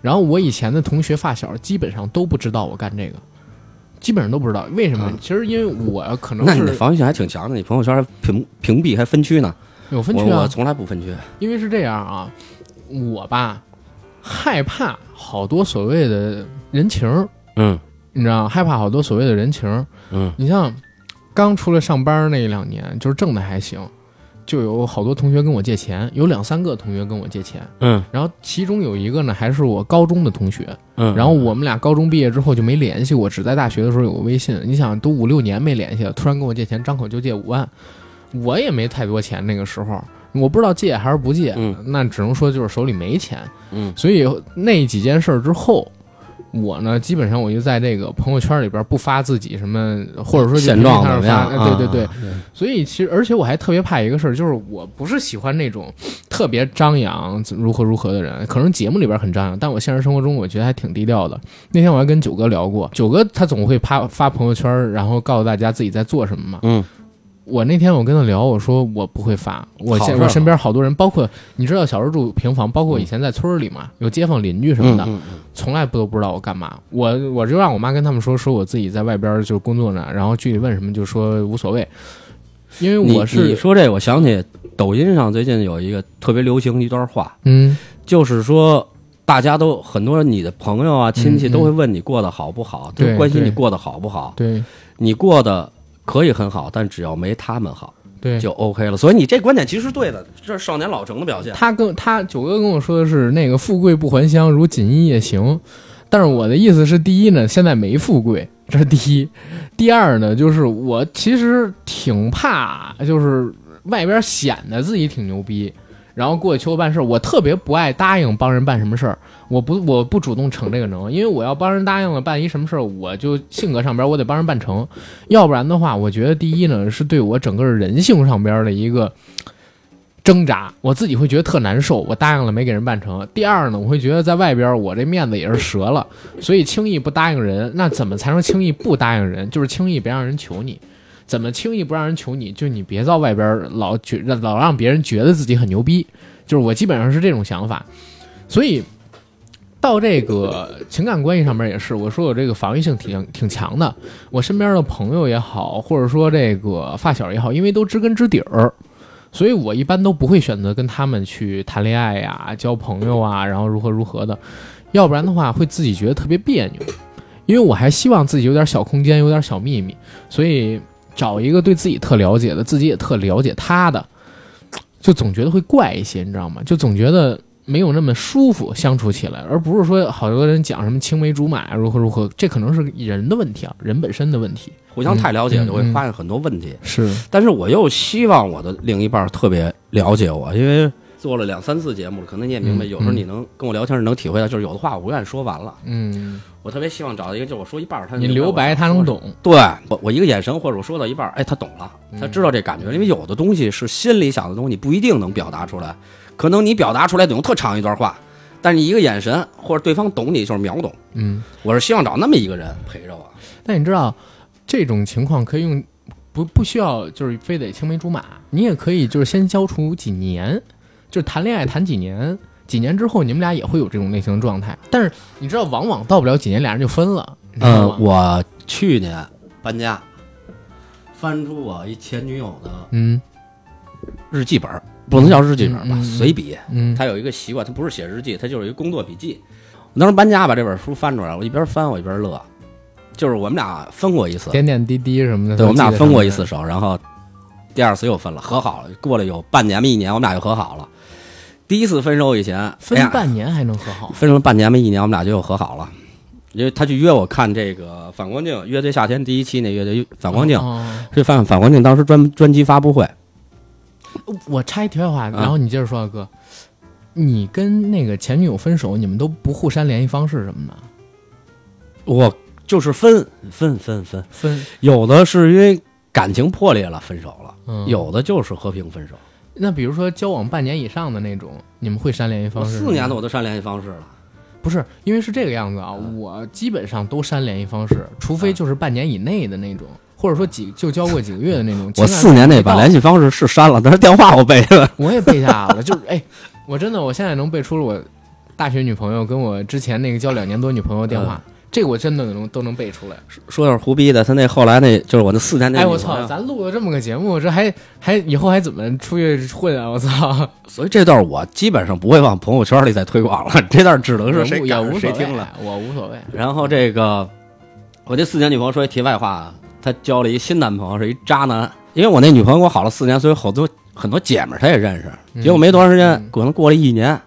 然后我以前的同学发小基本上都不知道我干这个，基本上都不知道为什么。嗯其实因为我可能那你的是防御性还挺强的，你朋友圈屏屏蔽还分区呢。有分区啊从来不分区。因为是这样啊，我吧害怕好多所谓的人情，嗯你知道，害怕好多所谓的人情。嗯你像刚出来上班那两年，就是挣的还行，就有好多同学跟我借钱，有两三个同学跟我借钱，嗯。然后其中有一个呢还是我高中的同学，嗯，然后我们俩高中毕业之后就没联系过，只在大学的时候有个微信。你想，都五六年没联系了，突然跟我借钱，张口就借五万，我也没太多钱那个时候，我不知道借还是不借，嗯。那只能说就是手里没钱。嗯。所以那几件事儿之后，我呢，基本上我就在这个朋友圈里边不发自己什么，或者说就现状平时发怎么样？对对对，啊，所以其实，而且我还特别怕一个事儿，就是我不是喜欢那种特别张扬如何如何的人，可能节目里边很张扬，但我现实生活中我觉得还挺低调的。那天我还跟九哥聊过，九哥他总会发发朋友圈，然后告诉大家自己在做什么嘛。嗯，我那天我跟他聊，我说我不会发，我我身边好多人，包括你知道小时候住平房，包括以前在村里嘛，有街坊邻居什么的，从来不都不知道我干嘛。我我就让我妈跟他们说，说我自己在外边就是工作呢，然后具体问什么就说无所谓，因为我是你说这个，我想起抖音上最近有一个特别流行一段话，嗯。就是说。大家都很多你的朋友啊、亲戚嗯都会问你过得好不好，都对关心你过得好不好。对。你过得可以很好，但只要没他们好对，就 OK 了。所以你这观点其实是对的，这是少年老成的表现。他跟他九哥跟我说的是那个富贵不还乡，如锦衣夜行。但是我的意思是，第一呢，现在没富贵，这是第一；第二呢，就是我其实挺怕，就是外边显得自己挺牛逼，然后过去求我办事儿。我特别不爱答应帮人办什么事儿，我不我不主动逞这个能，因为我要帮人答应了办一什么事儿，我就性格上边我得帮人办成，要不然的话，我觉得第一呢是对我整个人性上边的一个。挣扎，我自己会觉得特难受。我答应了没给人办成。第二呢，我会觉得在外边我这面子也是折了，所以轻易不答应人，那怎么才能轻易不答应人？就是轻易别让人求你。怎么轻易不让人求你？就你别在外边老觉老让别人觉得自己很牛逼。就是我基本上是这种想法，所以到这个情感关系上面也是，我说我这个防御性挺挺强的。我身边的朋友也好，或者说这个发小也好，因为都知根知底儿，所以我一般都不会选择跟他们去谈恋爱呀、交朋友啊，然后如何如何的，要不然的话会自己觉得特别别扭。因为我还希望自己有点小空间，有点小秘密，所以找一个对自己特了解的，自己也特了解他的，就总觉得会怪一些，你知道吗？就总觉得没有那么舒服相处起来，而不是说好多人讲什么青梅竹马如何如何，这可能是人的问题啊，人本身的问题。互相太了解，嗯就会发现很多问题。是，但是我又希望我的另一半特别了解我，因为做了两三次节目了，可能你也明白，嗯有时候你能跟我聊天，是能体会到，就是有的话我不愿意说完了。嗯，我特别希望找到一个，就是我说一半儿，他你留白他能。懂，对我，我一个眼神或者我说到一半儿，哎，他懂了，他知道这感觉，因为有的东西是心里想的东西，你不一定能表达出来，可能你表达出来得用特长一段话，但是你一个眼神或者对方懂你就是秒懂。嗯。我是希望找那么一个人陪着我。但你知道，这种情况可以用不不需要就是非得青梅竹马，你也可以就是先交处几年，就是谈恋爱谈几年，几年之后你们俩也会有这种类型的状态。但是你知道，往往到不了几年，俩人就分了，嗯呃？，我去年搬家，翻出我一前女友的嗯日记本儿，不能叫日记本吧，随笔。嗯他有一个习惯，他不是写日记，他就是一个工作笔记。我当时搬家把这本书翻出来，我一边翻我一边乐，就是我们俩分过一次，点点滴滴什么的，对，我们俩分过一。次手，然后第二次又分了，和好了，过了有半年吧一年，我们俩又和好了。第一次分手以前，分半年还能和好，分了半年吧一年，我们俩就又和好了。因为他去约我看这个《反光镜》，乐队夏天第一期那乐队《反光镜》哦这反反光镜当时专专辑发布会，我插一题外话，啊然后你接着说啊，哥，你跟那个前女友分手，你们都不互删联系方式什么的？我就是分分分分，分，有的是因为感情破裂了分手了，嗯，有的就是和平分手。那比如说交往半年以上的那种，你们会删联系方式吗？四年的我都删联系方式了，不是，因为是这个样子啊，我基本上都删联系方式，除非就是半年以内的那种，或者说几就交过几个月的那种。我四年内把联系系方式是删了，但是电话我背了。我也背下来了，就是哎，我真的我现在能背出了我大学女朋友跟我之前那个交两年多女朋友电话，这个我真的能都能背出来。说点胡逼的，他那后来那就是我那四年那哎，我操，咱录了这么个节目，这还还以后还怎么出去混啊？我操，所以这段我基本上不会往朋友圈里再推广了，这段只能是谁也无所谓谁听了。，我无所谓。然后这个，我这四年女朋友说一题外话，她交了一新男朋友，是一渣男。因为我那女朋友跟我好了四年，所以好多很多姐们儿她也认识。嗯结果没多长时间嗯，可能过了一年，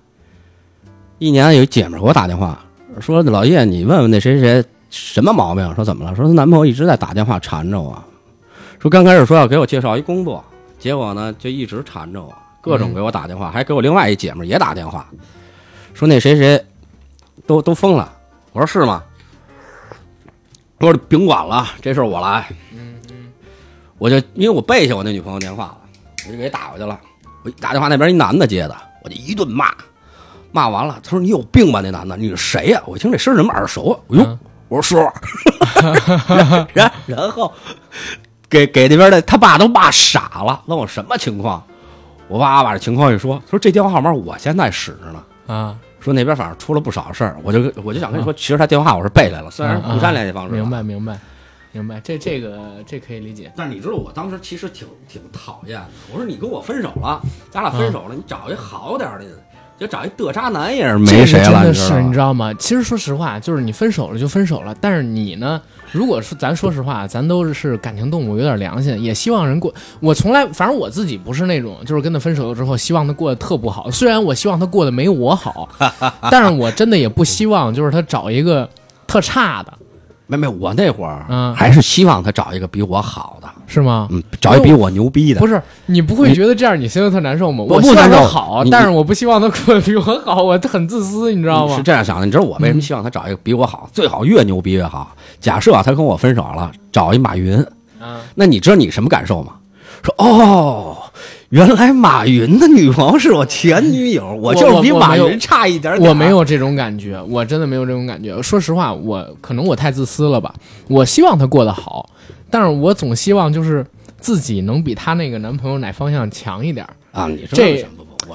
一年有一姐们儿给我打电话说：“老叶，你问问那谁谁什么毛病？说怎么了？说她男朋友一直在打电话缠着我，说刚开始说要给我介绍一工作，结果呢就一直缠着我，各种给我打电话，还给我另外一姐们儿也打电话，说那谁谁都都疯了。我说是吗？我说甭管了，这事儿我来。嗯嗯，我就因为我背下我那女朋友电话了，我就给打过去了。我一打电话那边一男的接的，我就一顿骂，骂完了，他说你有病吧？那男的，你是谁呀、我一听这声儿怎么耳熟啊？哎呦，嗯我说叔，然然 然后给给那边的他爸都骂傻了，问我什么情况。我爸把这情况一说，他说这电话号码我现在使着呢。啊，说那边反正出了不少事儿，我就我就想跟你说，其实他电话我是背来了，虽然不占联系方式，明。白明白明白，这这个这可以理解。但是你知道我当时其实挺挺讨厌的，我说你跟我分手了，咱俩分手了，你找一好点儿的，就找一嘚渣男也是没谁了，真的是你知道吗？你知道吗？其实说实话，就是你分手了就分手了，但是你呢，如果说咱说实话，咱都是感情动物，有点良心，也希望人过。我从来，反正我自己不是那种，就是跟他分手了之后，希望他过得特不好。虽然我希望他过得没我好，但是我真的也不希望就是他找一个特差的，没没，我那会儿嗯还是希望他找一个比我好的，是吗？嗯，找一比我牛逼的。不是，你不会觉得这样你心里特难受吗？我我希望不难受好，你但是我不希望他过得比我好，我很自私，你知道吗是？这样想的，你知道我为什么希望他找一个比我好，最好越牛逼越好。假设啊，他跟我分手了，找一马云，啊，那你知道你什么感受吗？说哦，原来马云的女朋友是我前女友，我就是比马云差一点点。我没，有这种感觉，我真的没有这种感觉。说实话，我可能我太自私了吧。我希望她过得好，但是我总希望就是自己能比她那个男朋友哪方向强一点。啊，你知道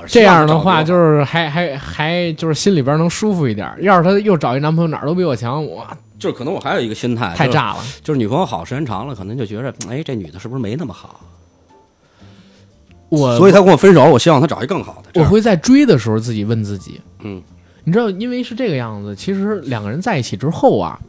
这样的话，就是还还还就是心里边能舒服一点。要是她又找一男朋友哪儿都比我强，我就是可能我还有一个心态，太炸了。就是女朋友好时间长了，可能就觉着，哎，这女的是不是没那么好？我所以他跟我分手，我希望他找一更好的。我会在追的时候自己问自己，嗯，你知道，因为是这个样子，其实两个人在一起之后啊，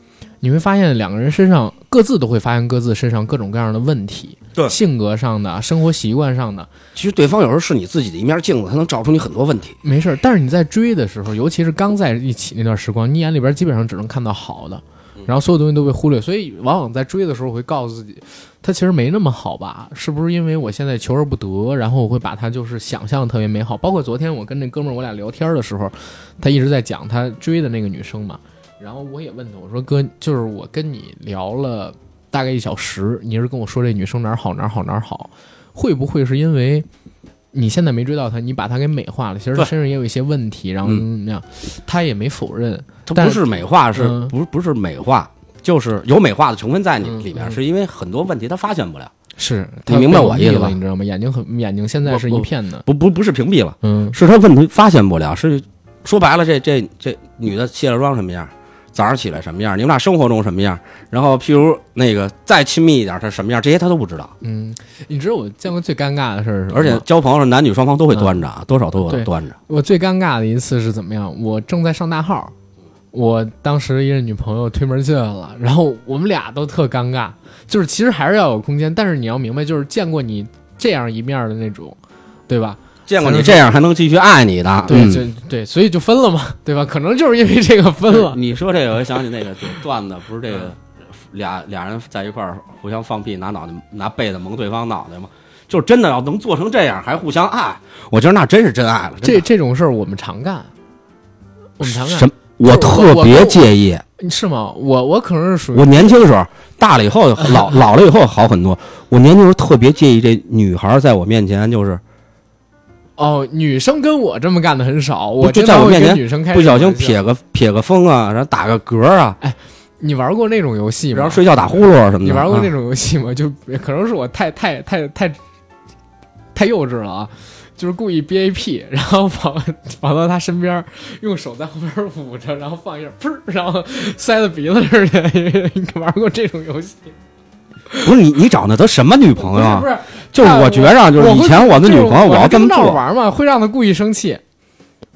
你会发现两个人身上各自都会发现各自身上各种各样的问题，对性格上的、生活习惯上的，其实对方有时候是你自己的一面镜子，他能照出你很多问题。没事儿。但是你在追的时候，尤其是刚在一起那段时光，你眼里边基本上只能看到好的，然后所有东西都被忽略，所以往往在追的时候，会告诉自己，他其实没那么好吧？是不是因为我现在求而不得，然后我会把他就是想象特别美好？包括昨天我跟那哥们儿我俩聊天的时候，他一直在讲他追的那个女生嘛，然后我也问他，我说哥，就是我跟你聊了大概一小时，你是跟我说这女生哪儿好哪儿好哪儿好，会不会是因为？你现在没追到他，你把他给美化了。其实身上也有一些问题，然后嗯那样，他也没否认。他不是美化，是嗯不是不是美化？就是有美化的成分在你嗯里面，嗯是因为很多问题他发现不了，是，你明白我意思了？你知道吗？眼睛很眼睛现在是一片的。不不不是屏蔽了，嗯，是他问题发现不了，是说白了，这这这女的卸了妆什么样，早上起来什么样，你们俩生活中什么样，然后譬如那个再亲密一点，他什么样，这些他都不知道。嗯，你知道我见过最尴尬的事儿是什么吗？而且交朋友，男女双方都会端着啊，多少都对有端着。我最尴尬的一次是怎么样？我正在上大号，我当时一个女朋友推门进来了，然后我们俩都特尴尬。就是其实还是要有空间，但是你要明白，就是见过你这样一面的那种，对吧？见过你这样还能继续爱你的，对，对对，所以就分了嘛，对吧？可能就是因为这个分了。你说这个，我想起那个段子，不是这个俩俩人在一块儿互相放屁，拿脑袋拿被子蒙对方脑袋吗？就真的要能做成这样，还互相爱，我觉得那真是真爱了。这这种事儿我们常干，我们常干什么？我特别介意。是吗？我我可能是属于我年轻的时候，大了以后老 老了以后好很多。我年轻时候特别介意这女孩在我面前就是哦，女生跟我这么干的很少，我就经常会跟在我面前女生开不小心撇个撇个风啊，然后打个嗝啊，哎你玩过那种游戏吗然后？睡觉打呼噜啊什么的。你玩过那啊种游戏吗？就可能是我太太太太太幼稚了啊，就是故意憋一屁，然后跑跑到他身边，用手在后边捂着，然后放一下，噗，然后塞到鼻子这儿去。你玩过这种游戏？不是你你找的都什么女朋友啊不？是，就是我觉着就是以前我的女朋友我要这么做，玩嘛，会让她故意生气。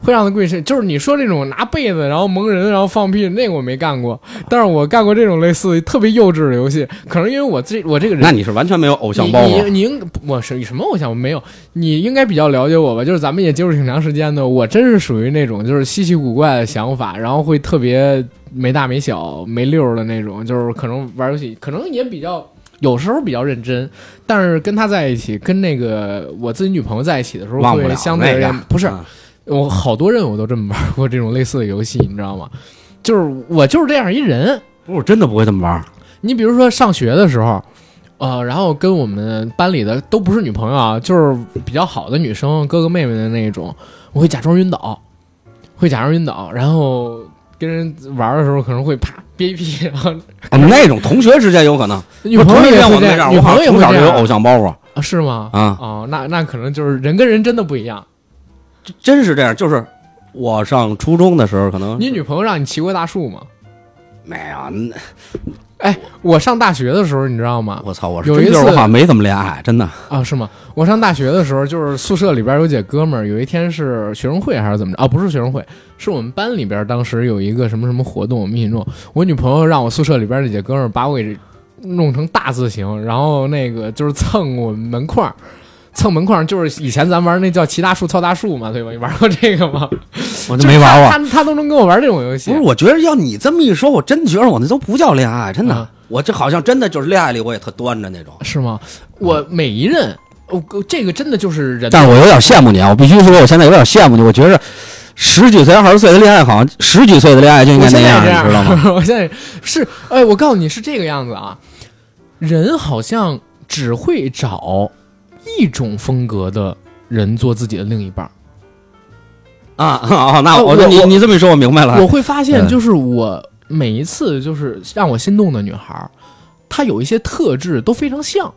会让她故意生气，就是你说这种拿被子然后蒙人然后放屁，那个我没干过，但是我干过这种类似特别幼稚的游戏，可能因为我这我这个人那你是完全没有偶像包袱。你你应我是什么偶像？我没有，你应该比较了解我吧？就是咱们也接触挺长时间的，我真是属于那种就是稀奇古怪的想法，然后会特别没大没小、没溜儿的那种，就是可能玩游戏，可能也比较。有时候比较认真，但是跟他在一起，跟那个我自己女朋友在一起的时候，会忘不了相对不是嗯我好多任务都这么玩过这种类似的游戏，你知道吗？就是我就是这样一人，不是我真的不会这么玩儿。你比如说上学的时候，呃，然后跟我们班里的都不是女朋友啊，就是比较好的女生，哥哥妹妹的那种，我会假装晕倒，会假装晕倒，然后跟人玩的时候可能会啪憋一屁，然后哦那种同学之间有可能。女朋友也会这样，女朋友从小就有偶像包袱啊，是吗？啊，哦，那那可能就是人跟人真的不一样。真是这样。就是我上初中的时候，可能你女朋友让你骑过大树吗？没有。那我上大学的时候，你知道吗？我操，我是有一次真就是我好像没怎么恋爱，真的。啊，是吗？我上大学的时候，就是宿舍里边有几哥们儿，有一天是学生会还是怎么着？啊，不是学生会，是我们班里边当时有一个什么什么活动，我们一起弄。我女朋友让我宿舍里边那几哥们儿把我给弄成大字形，然后那个就是蹭我们门框儿。蹭门框就是以前咱玩那叫骑大树、凑大树嘛，对吧？你玩过这个吗？我就没玩过。他他他都能跟我玩这种游戏不是，。我觉得要你这么一说，我真觉得我那都不叫恋爱，真的。啊我这好像真的就是恋爱里我也特端着那种。是吗？我每一任，我、这个真的就是人。但是我有点羡慕你啊！我必须说，我现在有点羡慕你。我觉着十几岁、二十岁的恋爱，好像十几岁的恋爱就应该那样，你知道吗？？我现在是，哎，我告诉你是这个样子啊，人好像只会找一种风格的人做自己的另一半儿。啊啊！那呃我你你这么一说，我明白了。我会发现，嗯就是我每一次就是让我心动的女孩，她有一些特质都非常像，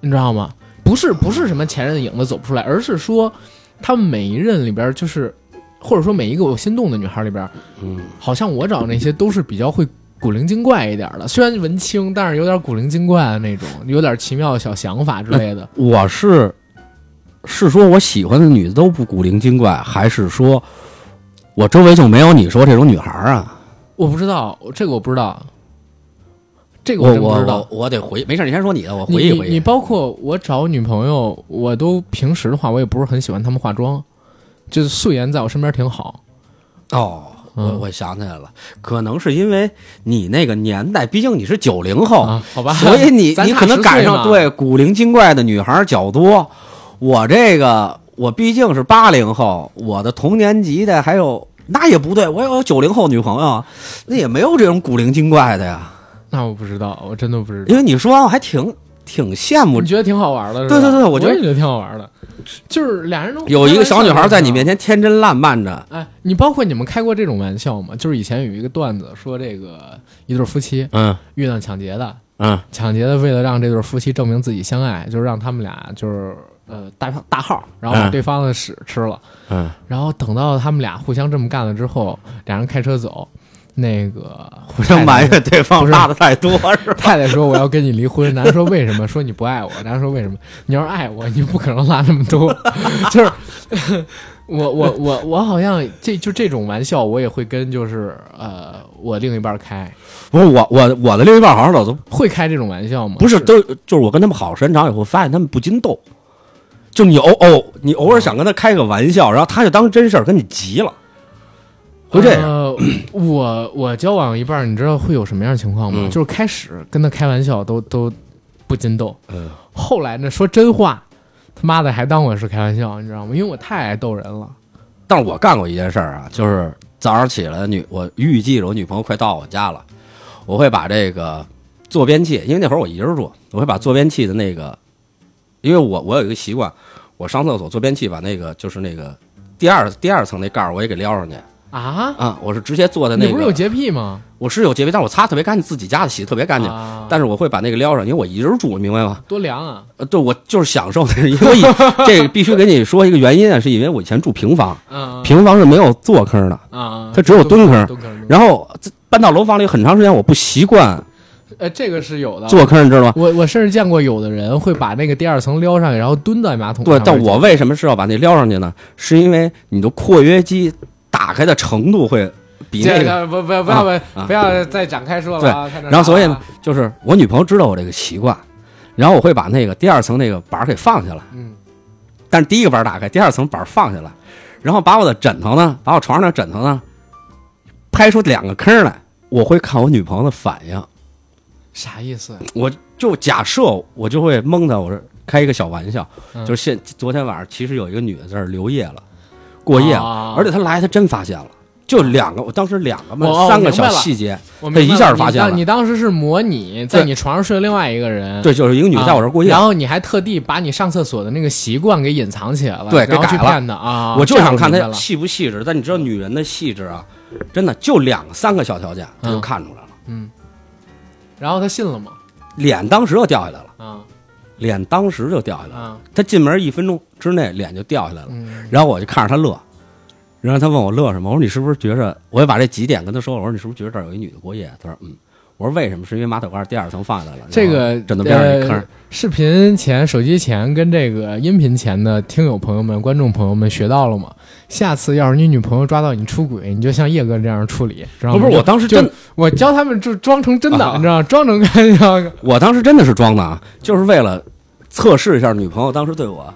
你知道吗？不是不是什么前任的影子走不出来，而是说她们每一任里边就是，或者说每一个我心动的女孩里边，嗯，好像我找那些都是比较会古灵精怪一点儿的，虽然文青，但是有点古灵精怪的那种，有点奇妙的小想法之类的。我是是说我喜欢的女的都不古灵精怪，还是说我周围就没有你说这种女孩儿啊？我不知道，这个我不知道，这个我真不知道我。得回，没事，你先说你的，我回忆回忆。你你包括我找女朋友，我都平时的话，我也不是很喜欢她们化妆，就是素颜在我身边挺好。哦，我嗯我想起来了，可能是因为你那个年代，毕竟你是九零后，啊，好吧，所以你你可能10岁嘛赶上对古灵精怪的女孩较多。我这个我毕竟是八零后，我的同年级的还有那也不对，我有九零后女朋友，那也没有这种古灵精怪的呀。那我不知道，我真的不知道因。为你说完我还挺挺羡慕你，觉得挺好玩的，对对对我觉得我也觉得挺好玩的，就是俩人都有一个小女孩在你面前。天真烂漫着，哎，你包括你们开过这种玩笑吗？就是以前有一个段子说，这个一对夫妻嗯遇到抢劫的，嗯抢劫的为了让这对夫妻证明自己相爱，就是让他们俩就是呃大大号，然后把嗯对方的屎吃了。嗯，然后等到他们俩互相这么干了之后，俩人开车走，那个互相埋怨对方拉的太多 是吧？太太说我要跟你离婚，男人说为什么？说你不爱我。男人说为什么？你要是爱我，你不可能拉那么多。就是我我我我好像这就这种玩笑，我也会跟就是呃我另一半开，不是我我我的另一半好像老都会开这种玩笑吗？不是都就是我跟他们好时间长以后，发现他们不禁逗，就你偶偶你偶尔想跟他开个玩笑，然后他就当真事儿跟你急了，会这样。呃、我我交往一半，你知道会有什么样的情况吗？嗯就是开始跟他开玩笑都都不禁逗，嗯，后来呢说真话，他妈的还当我是开玩笑，你知道吗？因为我太爱逗人了。但是我干过一件事儿啊，就是早上起来女我预计着我女朋友快到我家了，我会把这个坐便器，因为那会儿我一人住，我会把坐便器的那个，因为我我有一个习惯，我上厕所坐便器把那个就是那个第二第二层那盖儿我也给撩上去啊，啊，我是直接坐在那个，你不是有洁癖吗？我是有洁癖，但是我擦特别干净，自己家的洗得特别干净。啊、但是我会把那个撩上，因为我一人住，明白吗？多凉啊！呃，对，我就是享受，因为以这个必须给你说一个原因啊，是因为我以前住平房，嗯平房是没有坐坑的，啊，它只有蹲坑然后搬到楼房里很长时间，我不习惯呃，这个是有的。坐坑，你知道吗？我我甚至见过有的人会把那个第二层撩上去，然后蹲在马桶上对，但我为什么是要把那撩上去呢？是因为你的括约肌打开的程度会比那这个，个不不不要不啊不要再展开说了啊。看着然后所以呢啊，就是我女朋友知道我这个习惯，然后我会把那个第二层那个板儿给放下来。嗯，但是第一个板儿打开，第二层板儿放下来，然后把我的枕头呢，把我床上的枕头呢，拍出两个坑来，我会看我女朋友的反应。啥意思？我就假设我就会蒙她，我说开一个小玩笑，嗯就是现昨天晚上其实有一个女的在这儿留夜了，过夜了，啊。而且他来他真发现了，就两个，我当时两个嘛，三个小细节，我明白这一下发现了。你当时是模拟在你床上睡了另外一个人，对，就是一个女的在我这儿过夜。啊，然后你还特地把你上厕所的那个习惯给隐藏起来了，对给改了。啊。我就想看她明白了。细不细致，但你知道女人的细致啊，真的就两三个小条件，她就嗯。看出来了，嗯。然后他信了吗？脸当时就掉下来了，啊脸当时就掉下来了。他进门一分钟之内脸就掉下来了，嗯然后我就看着他乐，然后他问我乐什么，我说你是不是觉着，我也把这几点跟他说了，我说你是不是觉着这儿有一女的过夜？他说嗯，我说为什么？是因为马桶盖第二层放下来了，这个枕头边上一坑呃，视频前、手机前跟这个音频前的听友朋友们、观众朋友们学到了吗？下次要是你女朋友抓到你出轨，你就像叶哥这样处理，知道吗？不是，我就就当时真，我教他们就装成真的，啊你知道吗？装成看那个我当时真的是装的啊，就是为了测试一下女朋友当时对我，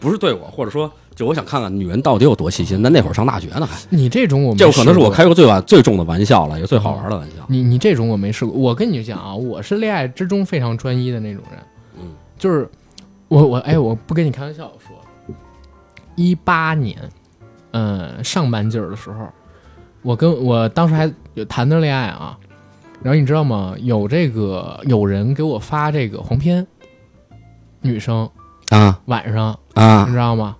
不是对我，或者说就我想看看女人到底有多细心。那那会儿上大学呢，还。你这种我没这可能是我开过最晚最重的玩笑了，也最好玩的玩笑。你你这种我没试过，我跟你讲啊，我是恋爱之中非常专一的那种人，嗯，就是我我哎，我不跟你开玩笑说，一八年，嗯，上半季儿的时候，我跟我当时还有谈的恋爱啊，然后你知道吗？有这个有人给我发这个黄片，女生啊晚上啊你知道吗？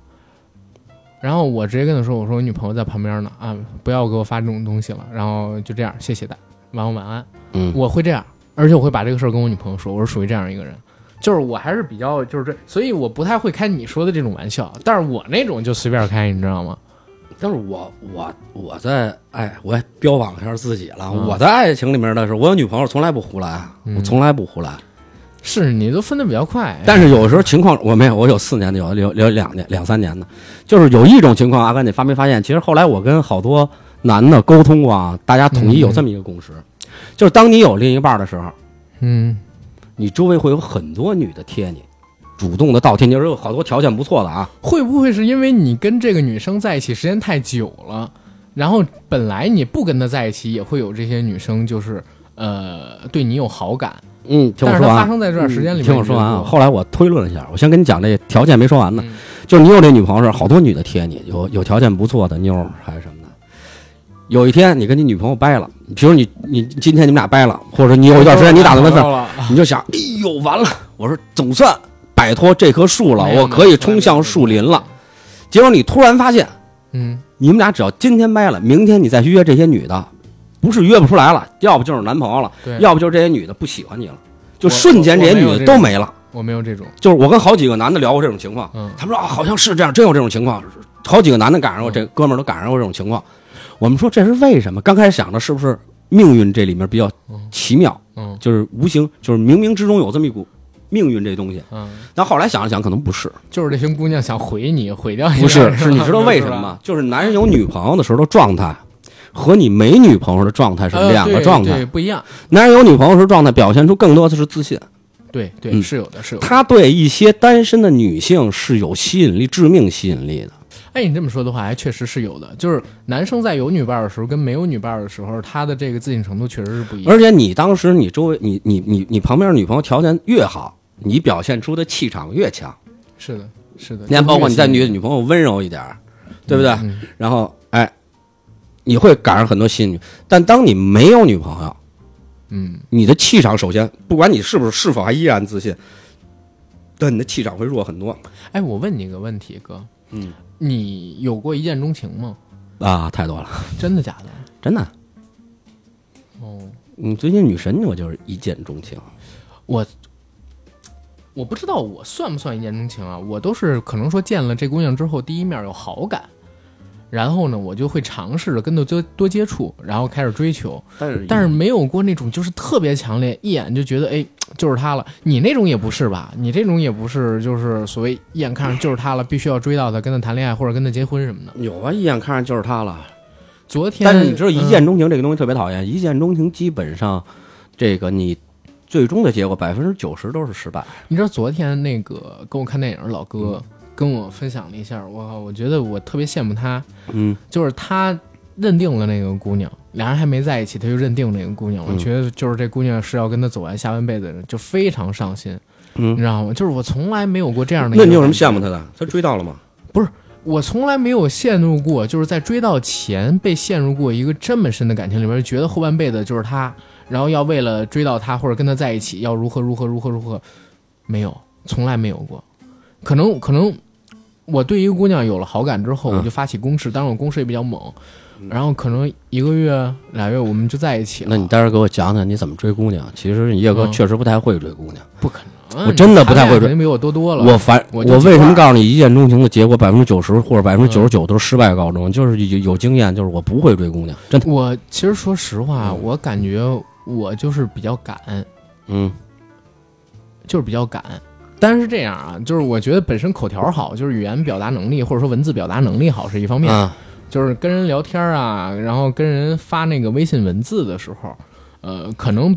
然后我直接跟他说：“我说我女朋友在旁边呢，啊，不要给我发这种东西了。”然后就这样，谢谢大，晚安晚安。嗯，我会这样，而且我会把这个事儿跟我女朋友说，我是属于这样一个人，就是我还是比较就是这，所以我不太会开你说的这种玩笑，但是我那种就随便开，你知道吗？但是我我我在哎，我也标榜一下自己了。嗯我在爱情里面的时候，我有女朋友从来不胡来，嗯我从来不胡来。是你都分的比较快，但是有时候情况我没有，我有四年的，有有有两年两三年的，就是有一种情况，阿甘你发没发现？其实后来我跟好多男的沟通过啊，大家统一有这么一个共识，就是当你有另一半的时候，嗯你周围会有很多女的贴你，主动的倒贴你，就是有好多条件不错的啊。会不会是因为你跟这个女生在一起时间太久了，然后本来你不跟她在一起，也会有这些女生就是呃对你有好感，嗯，听我说完。发生在这段时间里面，听我说完啊，后来我推论了一下，我先跟你讲这条件没说完呢，嗯就是你有这女朋友是好多女的贴你，有有条件不错的妞还是什么的。有一天你跟你女朋友掰了，比如你你今天你们俩掰了，或者你有一段时间你打算分手，了，你就想，哎呦完了，我说总算摆脱这棵树了，我可以冲向树林了。。结果你突然发现，嗯，你们俩只要今天掰了，明天你再去约这些女的，不是约不出来了，要不就是男朋友了，要不就是这些女的不喜欢你了，就瞬间这些女的都没了。我没有这种，就是我跟好几个男的聊过这种情况，嗯他们说啊，好像是这样，真有这种情况，好几个男的赶上过，这哥们儿都赶上过这种情况。我们说这是为什么？刚开始想的是不是命运这里面比较奇妙，嗯就是无形，就是冥冥之中有这么一股命运这东西。嗯，但后来想了想，可能不是，就是这群姑娘想毁你，毁掉你，不是，是你知道为什么？吗？就是男人有女朋友的时候的状态。和你没女朋友的状态是呃两个状态。对，不一样。男人有女朋友时状态表现出更多的是自信，对对，嗯是有的，是有的。他对一些单身的女性是有吸引力、致命吸引力的。哎，你这么说的话，还确实是有的。就是男生在有女伴的时候，跟没有女伴的时候，他的这个自信程度确实是不一样。而且你当时你周围你你你你旁边女朋友条件越好，你表现出的气场越强。是的，是的。你看，包括你在女女女朋友温柔一点，对不对？嗯然后哎，你会赶上很多新女。但当你没有女朋友，嗯，你的气场首先不管你是不是是否还依然自信，但你的气场会弱很多哎，我问你一个问题，哥，嗯，你有过一见钟情吗？啊，太多了，真的假的？真的。哦，你，最近女神我就是一见钟情。我我不知道我算不算一见钟情啊？我都是可能说见了这姑娘之后，第一面有好感，然后呢，我就会尝试着跟他多多接触，然后开始追求。但是但是没有过那种就是特别强烈，一眼就觉得哎就是他了。你那种也不是吧？你这种也不是，就是所谓一眼看上就是他了，必须要追到他，跟他谈恋爱或者跟他结婚什么的。有啊，一眼看上就是他了。昨天，但是你知道一嗯见钟情这个东西特别讨厌，一见钟情基本上，这个你最终的结果百分之九十都是失败。你知道昨天那个跟我看电影的老哥跟我分享了一下，我靠，我觉得我特别羡慕他，嗯，就是他认定了那个姑娘，俩人还没在一起，他就认定那个姑娘了，嗯觉得就是这姑娘是要跟他走完下半辈子的人，就非常上心，嗯你知道吗？就是我从来没有过这样的。那你有什么羡慕？他的？他追到了吗？不是我从来没有陷入过，就是在追到前被陷入过一个这么深的感情里边，觉得后半辈子就是他，然后要为了追到他或者跟他在一起，要如何如何如何如何，没有，从来没有过。可能可能我对一个姑娘有了好感之后，嗯我就发起攻势，当然我攻势也比较猛，然后可能一个月俩月我们就在一起了。那你待会儿给我讲讲你怎么追姑娘？其实你叶哥嗯确实不太会追姑娘。不可能，我真的不太会追你谈恋爱肯定比我多多了。我反我我为什么告诉你一见钟情的结果百分之九十或者百分之九十九都是失败告终？就是有有经验，就是我不会追姑娘，真的。我其实说实话，嗯我感觉我就是比较敢，嗯就是比较赶。但是这样啊，就是我觉得本身口条好，就是语言表达能力或者说文字表达能力好是一方面，啊就是跟人聊天啊，然后跟人发那个微信文字的时候，呃，可能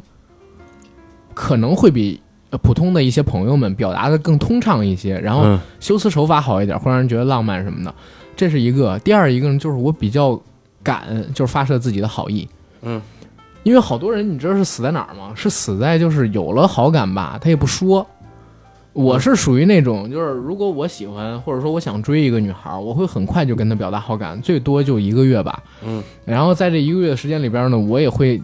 可能会比呃普通的一些朋友们表达的更通畅一些，然后嗯修辞手法好一点，会让人觉得浪漫什么的，这是一个。第二一个呢，就是我比较敢，就是发射自己的好意。嗯，因为好多人你知道是死在哪儿吗？是死在就是有了好感吧，他也不说。我是属于那种，就是如果我喜欢或者说我想追一个女孩，我会很快就跟她表达好感，最多就一个月吧。嗯，然后在这一个月的时间里边呢，我也会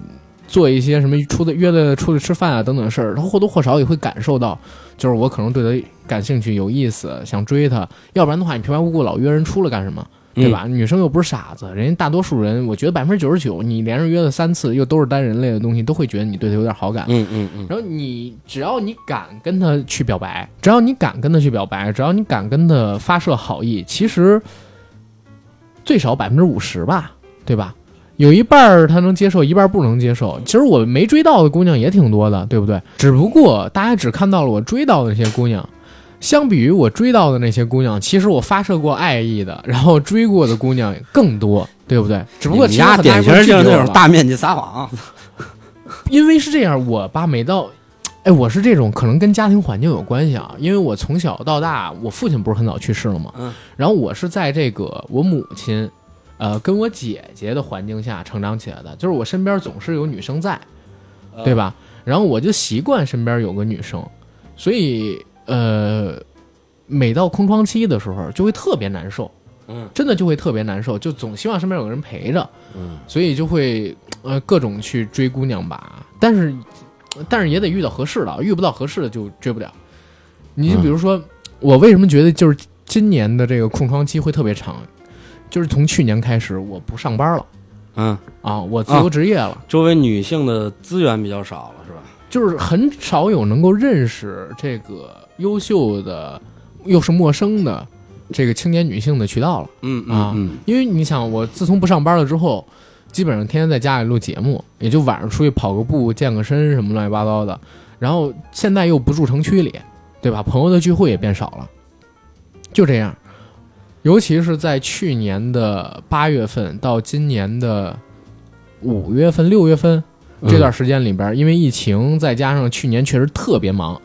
做一些什么出的约的出去吃饭啊等等事儿，她或多或少也会感受到，就是我可能对她感兴趣、有意思，想追她。要不然的话，你平白无故老约人出来干什么？对吧？女生又不是傻子，人家大多数人，我觉得百分之九十九，你连着约了三次，又都是单人类的东西，都会觉得你对他有点好感。嗯嗯嗯然后你只要你敢跟他去表白，只要你敢跟他去表白，只要你敢跟他发射好意，其实最少百分之五十吧，对吧？有一半儿他能接受，一半儿不能接受。其实我没追到的姑娘也挺多的，对不对？只不过大家只看到了我追到的那些姑娘，相比于我追到的那些姑娘，其实我发射过爱意的，然后追过的姑娘更多，对不对？只不过其中很大典型就是那种大面积撒谎。因为是这样，我吧每到，哎，我是这种可能跟家庭环境有关系啊，因为我从小到大，我父亲不是很早去世了嘛，嗯，然后我是在这个我母亲，呃，跟我姐姐的环境下成长起来的，就是我身边总是有女生在，对吧？然后我就习惯身边有个女生，所以呃，每到空窗期的时候就会特别难受，嗯，真的就会特别难受，就总希望身边有个人陪着，嗯，所以就会呃各种去追姑娘吧，但是但是也得遇到合适的，遇不到合适的就追不了。你就比如说，我为什么觉得就是今年的这个空窗期会特别长，就是从去年开始我不上班了。嗯，啊，我自由职业了。周围女性的资源比较少了，是吧？就是很少有能够认识这个优秀的又是陌生的这个青年女性的渠道了。嗯啊嗯因为你想，我自从不上班了之后，基本上天天在家里录节目，也就晚上出去跑个步、健个身什么乱七八糟的。然后现在又不住城区里，对吧？朋友的聚会也变少了，就这样。尤其是在去年的八月份到今年的五月份、六月份嗯，这段时间里边，因为疫情，再加上去年确实特别忙，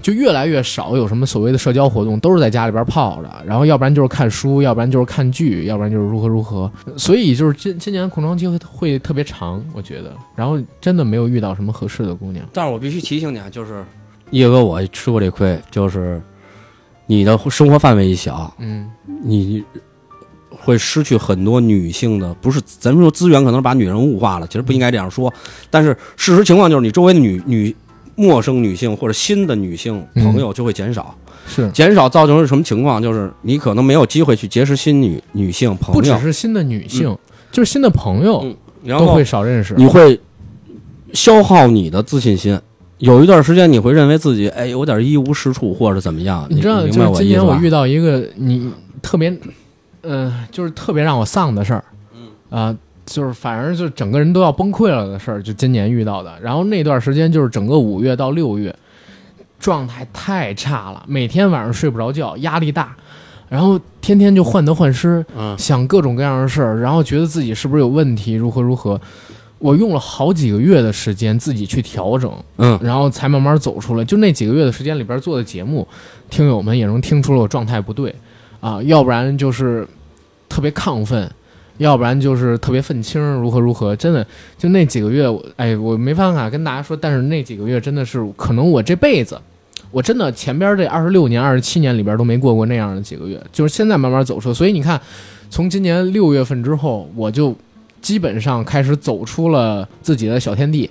就越来越少有什么所谓的社交活动，都是在家里边泡着，然后要不然就是看书，要不然就是看剧，要不然就是如何如何。所以就是今今年空窗期会会特别长，我觉得，然后真的没有遇到什么合适的姑娘。但是我必须提醒你啊，就是叶哥，我吃过这亏，就是你的生活范围一小，嗯你会失去很多女性的，不是咱们说资源可能把女人物化了，其实不应该这样说。但是事实情况就是，你周围的女女陌生女性或者新的女性朋友就会减少，是减少造成是什么情况？就是你可能没有机会去结识新女女性朋友不只，是新的女性，就是新的朋友嗯然后都会少认识。你会消耗你的自信心。有一段时间，你会认为自己哎有点一无是处，或者怎么样？你知道，今？年我遇到一个你特别，呃，就是特别让我丧的事儿，嗯啊、就是反正就整个人都要崩溃了的事儿，就今年遇到的。然后那段时间就是整个五月到六月，状态太差了，每天晚上睡不着觉，压力大，然后天天就患得患失，嗯想各种各样的事儿，然后觉得自己是不是有问题，如何如何。我用了好几个月的时间自己去调整，嗯然后才慢慢走出来。就那几个月的时间里边做的节目，听友们也能听出了我状态不对啊，要不然就是特别亢奋，要不然就是特别愤青，如何如何。真的，就那几个月，哎，我没办法跟大家说，但是那几个月真的是可能我这辈子我真的前边这二十六年、二十七年里边都没过过那样的几个月，就是现在慢慢走出。所以你看，从今年六月份之后，我就基本上开始走出了自己的小天地，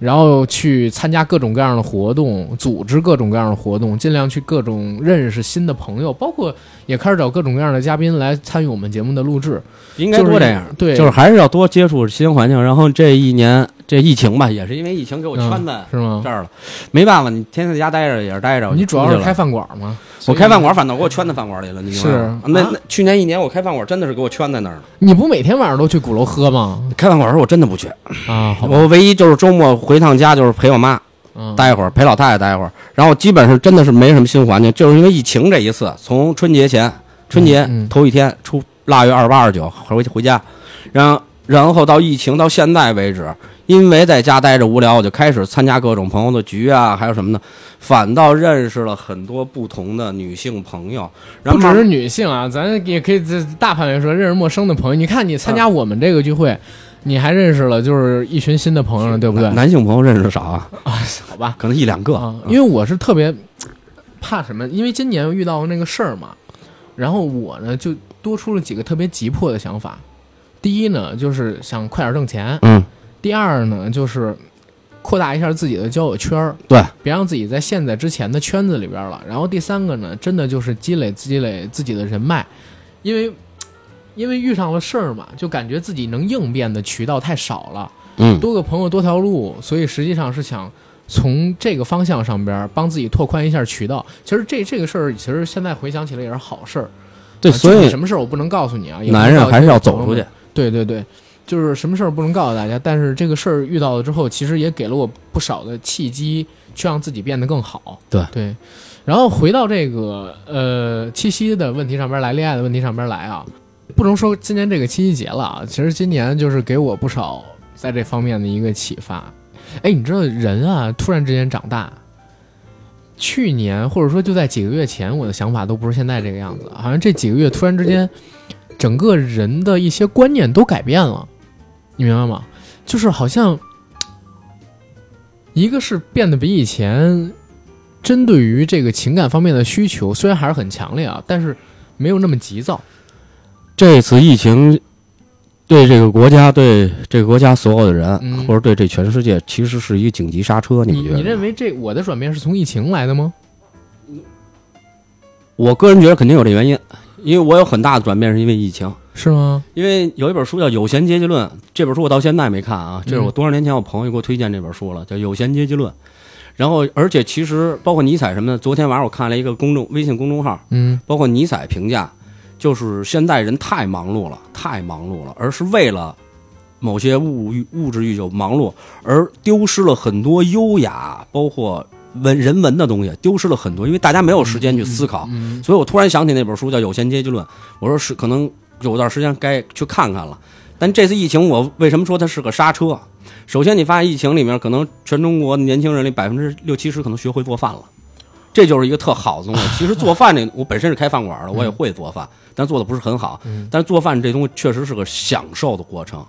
然后去参加各种各样的活动，组织各种各样的活动，尽量去各种认识新的朋友，包括也开始找各种各样的嘉宾来参与我们节目的录制。应该多这样，对，就是还是要多接触新环境。然后这一年这疫情吧，也是因为疫情给我圈在是吗这？儿了，没办法，你天天在家待着也是待着。你主要是开饭馆吗？我开饭馆，反倒给我圈在饭馆里了。你是啊那那去年一年我开饭馆真的是给我圈在那儿了。你不每天晚上都去鼓楼喝吗？开饭馆的时候我真的不去，啊，我唯一就是周末回趟家就是陪我妈嗯，待一会儿，陪老太太待一会儿。然后基本上真的是没什么新环境，就是因为疫情这一次，从春节前春节头一天出腊月二十八、二十九回回家，然后然后到疫情到现在为止，因为在家待着无聊，我就开始参加各种朋友的局啊，还有什么的，反倒认识了很多不同的女性朋友。然后不只是女性啊，咱也可以在大范围说认识陌生的朋友。你看，你参加我们这个聚会，你还认识了就是一群新的朋友了，对不对？男性朋友认识的少啊，好吧，可能一两个。啊，因为我是特别怕什么，因为今年遇到那个事儿嘛，然后我呢就多出了几个特别急迫的想法。第一呢，就是想快点挣钱；嗯，第二呢，就是扩大一下自己的交友圈儿，对，别让自己在陷在之前的圈子里边了。然后第三个呢，真的就是积累积累自己的人脉，因为因为遇上了事儿嘛，就感觉自己能应变的渠道太少了。嗯，多个朋友多条路，所以实际上是想从这个方向上边帮自己拓宽一下渠道。其实这这个事儿，其实现在回想起来也是好事儿。对，啊所以什么事儿我不能告诉你啊，男人还是要走出去。对对对，就是什么事儿不能告诉大家，但是这个事儿遇到了之后，其实也给了我不少的契机，去让自己变得更好。对对，然后回到这个呃七夕的问题上边来，恋爱的问题上边来啊，不能说今年这个七夕节了啊，其实今年就是给我不少在这方面的一个启发。哎，你知道人啊，突然之间长大。去年或者说就在几个月前，我的想法都不是现在这个样子，好像这几个月突然之间，整个人的一些观念都改变了，你明白吗？就是好像，一个是变得比以前针对于这个情感方面的需求，虽然还是很强烈啊，但是没有那么急躁。这次疫情对这个国家、对这个国家所有的人，嗯或者对这全世界，其实是一个紧急刹车。你们觉得？你认？为这我的转变是从疫情来的吗？我个人觉得肯定有这原因，因为我有很大的转变是因为疫情。是吗？因为有一本书叫《有闲阶级论》，这本书我到现在没看啊，这是我多少年前我朋友给我推荐这本书了，叫《有闲阶级论》。然后，而且其实包括尼采什么的，昨天晚上我看了一个公众微信公众号，嗯包括尼采评价，就是现代人太忙碌了，太忙碌了，而是为了某些物欲物质欲求忙碌，而丢失了很多优雅，包括文人文的东西，丢失了很多，因为大家没有时间去思考。嗯所以我突然想起那本书叫《有闲阶级论》，我说是可能有段时间该去看看了。但这次疫情，我为什么说它是个刹车？首先，你发现疫情里面，可能全中国年轻人里百分之六七十可能学会做饭了，这就是一个特好的东西。其实做饭这，我本身是开饭馆的，我也会做饭，但做的不是很好。嗯但是做饭这东西确实是个享受的过程。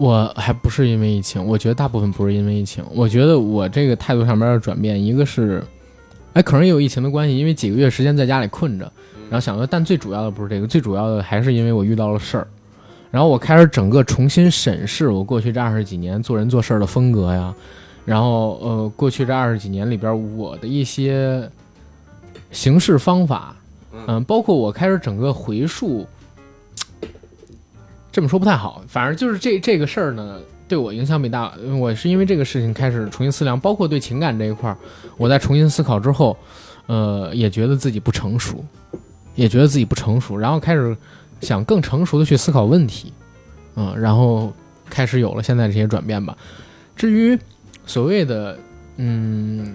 我还不是因为疫情，我觉得大部分不是因为疫情。我觉得我这个态度上面的转变，一个是，哎，可能也有疫情的关系，因为几个月时间在家里困着，然后想说，但最主要的不是这个，最主要的还是因为我遇到了事儿，然后我开始整个重新审视我过去这二十几年做人做事儿的风格呀，然后呃，过去这二十几年里边我的一些行事方法，嗯、包括我开始整个回溯。这么说不太好，反正就是这这个事儿呢，对我影响比大。我是因为这个事情开始重新思量，包括对情感这一块儿，我在重新思考之后，呃，也觉得自己不成熟，也觉得自己不成熟，然后开始想更成熟的去思考问题，嗯，然后开始有了现在这些转变吧。至于所谓的，嗯，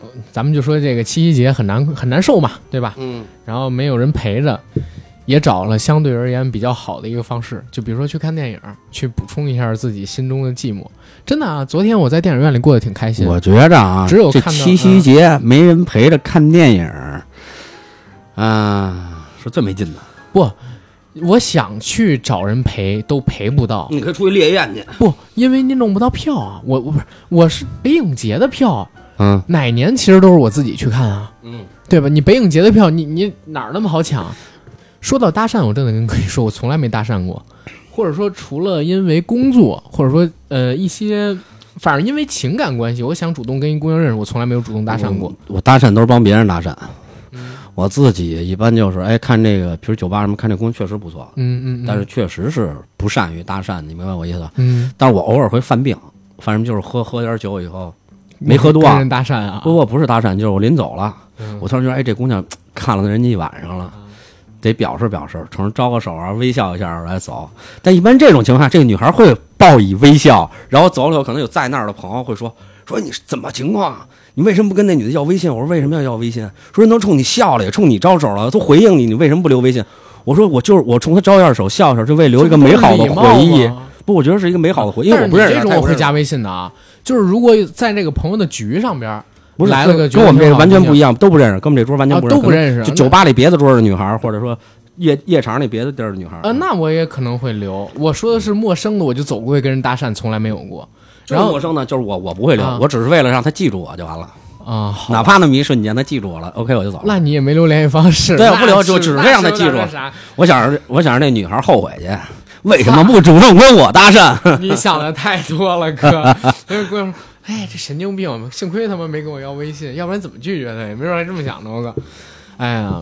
呃咱们就说这个七夕节很难很难受嘛，对吧？嗯，然后没有人陪着，也找了相对而言比较好的一个方式，就比如说去看电影，去补充一下自己心中的寂寞。真的啊，昨天我在电影院里过得挺开心。我觉着啊，只有看到七夕节没人陪着看电影儿，啊，是最没劲的。不，我想去找人陪，都陪不到。你可以出去猎艳去不，因为你弄不到票啊！我我不是我是北影节的票，嗯哪年其实都是我自己去看啊，嗯，对吧？你北影节的票，你你哪儿那么好抢？说到搭讪，我真的跟各位说，我从来没搭讪过，或者说除了因为工作，或者说呃一些，反正因为情感关系，我想主动跟一姑娘认识，我从来没有主动搭讪过。我。我搭讪都是帮别人搭讪，嗯我自己一般就是哎看这个，比如酒吧什么看这姑娘确实不错，嗯嗯，嗯但是确实是不善于搭讪，你明白我意思吧？嗯，但是我偶尔会犯病，反正就是喝喝点酒以后，没喝多啊搭讪啊？不不不是搭讪，就是我临走了，嗯我突然觉得哎这姑娘 看了人家一晚上了。得表示表示，冲人招个手啊，微笑一下来走。但一般这种情况下，这个女孩会报以微笑，然后走了以后，可能有在那儿的朋友会说：“说你是怎么情况啊？你为什么不跟那女的要微信？”我说：“为什么要要微信？”说人都冲你笑了，也冲你招手了，都回应你，你为什么不留微信？我说：“我就是我冲她招一下手，笑笑，就为留一个美好的回忆。不，我觉得是一个美好的回忆，因为但是我不认识这种我会加微信的啊，就是如果在那个朋友的局上边儿不是来了个跟我们这个完全不一样，都不认识，跟我们这桌完全啊不认识，都不认识就酒吧里别的桌的女孩，或者说夜夜场里别的地儿的女孩。呃，那我也可能会留。我说的是陌生的，我就走过去跟人搭讪，从来没有过。就是然后陌生的，就是我我不会留啊，我只是为了让他记住我就完了。哪怕那么一瞬间，他记住我了，OK，我就走了。那你也没留联系方式，对我不留是就只是那让他记住我想让我想让那女孩后悔去，为什么不主动跟我搭讪？你想的太多了，哥。那个姑娘说：“哎，这神经病，幸亏他妈没跟我要微信，要不然怎么拒绝他也？没准还这么想呢，我靠。哎呀，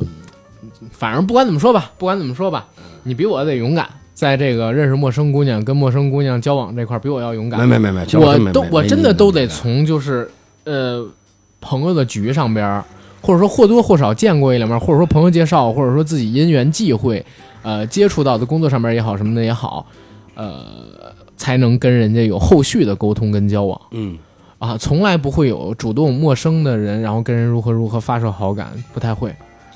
反正不管怎么说吧，不管怎么说吧，你比我得勇敢，在这个认识陌生姑娘、跟陌生姑娘交往这块，比我要勇敢。没没没没，我都我真的都得从就是呃朋友的局上边，或者说或多或少见过一两面，或者说朋友介绍，或者说自己因缘际会，呃接触到的工作上边也好，什么的也好，呃才能跟人家有后续的沟通跟交往嗯，啊，从来不会有主动陌生的人，然后跟人如何如何发射好感，不太会，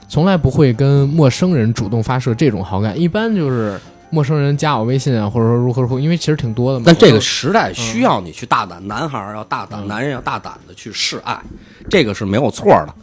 从来不会跟陌生人主动发射这种好感，一般就是。陌生人加我微信啊，或者说如何如何，因为其实挺多的嘛。但这个时代需要你去大胆，男孩儿要大胆，嗯男人要大胆的去示爱，这个是没有错的。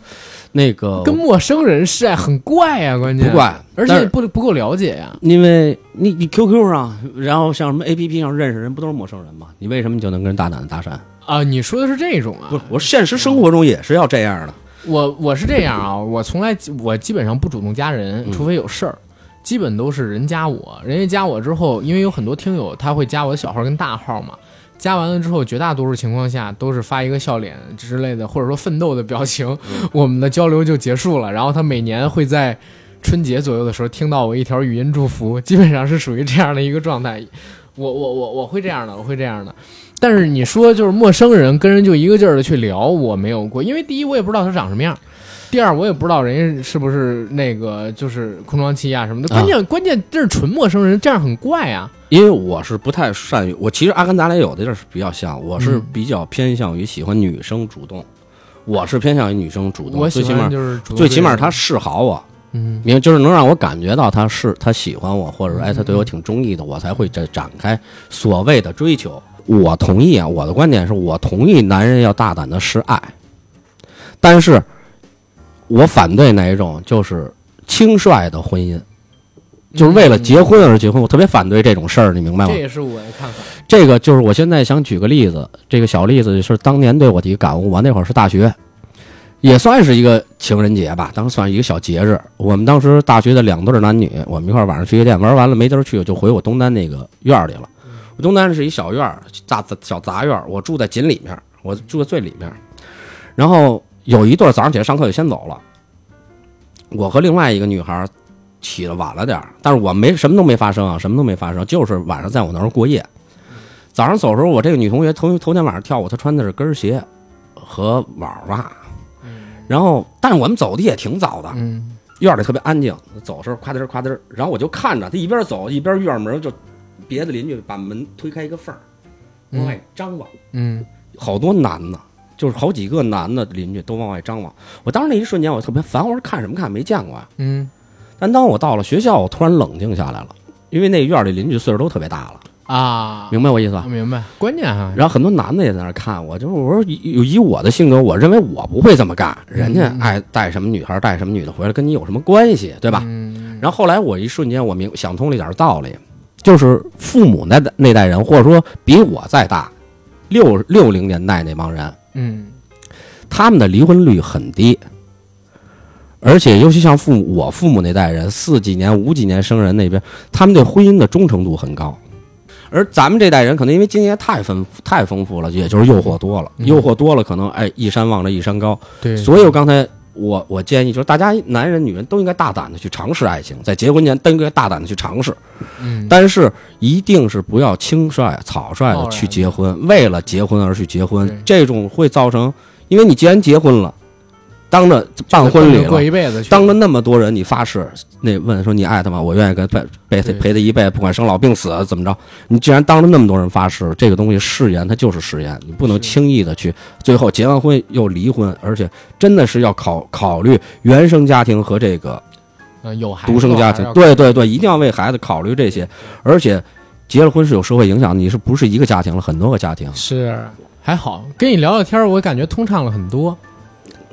那个跟陌生人示爱很怪呀、关键不怪，而且不不够了解呀、因为你你 QQ 上，然后像什么 APP 上认识人，不都是陌生人吗？你为什么就能跟人大胆的搭讪？啊！你说的是这种啊？不是，我现实生活中也是要这样的。我我是这样啊，我从来我基本上不主动加人，嗯除非有事儿，基本都是人加我，人家加我之后，因为有很多听友他会加我的小号跟大号嘛。加完了之后，绝大多数情况下都是发一个笑脸之类的，或者说奋斗的表情，我们的交流就结束了。然后他每年会在春节左右的时候听到我一条语音祝福，基本上是属于这样的一个状态。我我我我会这样的，我会这样的。但是你说就是陌生人跟人就一个劲儿的去聊，我没有过，因为第一我也不知道他长什么样，第二我也不知道人家是不是那个就是空窗期啊什么的。关键、关键这是纯陌生人，这样很怪啊。因为我是不太善于，我其实阿甘咱俩有的地儿是比较像，我是嗯比较偏向于喜欢女生主动，我是偏向于女生主动，最起码欢就是最起码他示好我，嗯就是能让我感觉到他是他喜欢我，或者说哎他对我挺中意的，我才会展展开所谓的追求。我同意啊，我的观点是我同意男人要大胆的示爱，但是我反对哪一种就是轻率的婚姻，就是为了结婚而结婚，我特别反对这种事儿，你明白吗这？也是我的看法。这个就是我现在想举个例子，这个小例子是当年对我的一个感悟。我那会儿是大学，也算是一个情人节吧，当时算是一个小节日。我们当时大学的两对男女，我们一块儿晚上去夜店玩完了没地儿去，就回我东单那个院儿里了。我东单是一小院儿，杂小杂院儿，我住在紧里面，我住在最里面。然后有一对儿早上起来上课就先走了，我和另外一个女孩儿起的晚了点儿，但是我没什么都没发生啊，什么都没发生，就是晚上在我那儿过夜。早上走的时候，我这个女同学头头天晚上跳舞，她穿的是跟鞋和网袜，然后但是我们走的也挺早的，嗯。院里特别安静，走的时候夸嘚儿夸嘚儿，然后我就看着她一边走一边院门就别的邻居把门推开一个缝儿往外张望，嗯。好多男的，就是好几个男的邻居都往外张望。我当时那一瞬间我特别烦，我说看什么看，没见过呀、嗯但当我到了学校，我突然冷静下来了，因为那院里邻居岁数都特别大了，啊，明白我意思吧？明白。关键哈，然后很多男的也在那儿看我，就是我说以以我的性格，我认为我不会这么干，人家嗯爱带什么女孩带什么女的回来，跟你有什么关系，对吧？嗯然后后来我一瞬间我明想通了一点道理，就是父母那代那代人，或者说比我再大，六六零年代那帮人，嗯他他们的离婚率很低，而且尤其像父母我父母那代人，四几年、五几年生人那边，他们对婚姻的忠诚度很高。而咱们这代人可能因为经验太丰太丰富了，也就是诱惑多了，嗯诱惑多了，可能哎一山望着一山高。对，所以我刚才我我建议就是大家男人女人都应该大胆的去尝试爱情，在结婚前都应该大胆的去尝试，嗯，但是一定是不要轻率草率的去结婚，为了结婚而去结婚，这种会造成，因为你既然结婚了，当着办婚礼了。过一辈子，当着那么多人，你发誓，那问说你爱他吗？我愿意跟陪陪他陪他一辈子，不管生老病死怎么着。你既然当着那么多人发誓，这个东西誓言它就是誓言，你不能轻易的去，最后结完婚又离婚，而且真的是要考考虑原生家庭和这个嗯有孩子独生家庭对对对，一定要为孩子考虑这些，而且结了婚是有社会影响，你是不是一个家庭了，很多个家庭，是还好，跟你聊聊天，我感觉通畅了很多，你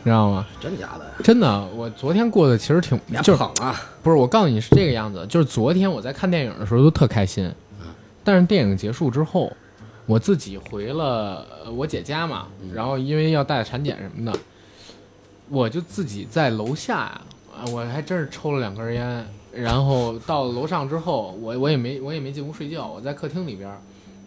知道吗？真假的？真的，我昨天过得其实挺，就是不是我告诉你是这个样子，就是昨天我在看电影的时候都特开心，但是电影结束之后，我自己回了呃我姐家嘛，然后因为要带产检什么的，我就自己在楼下呀，啊，我还真是抽了两根烟，然后到楼上之后，我我也没我也没进屋睡觉，我在客厅里边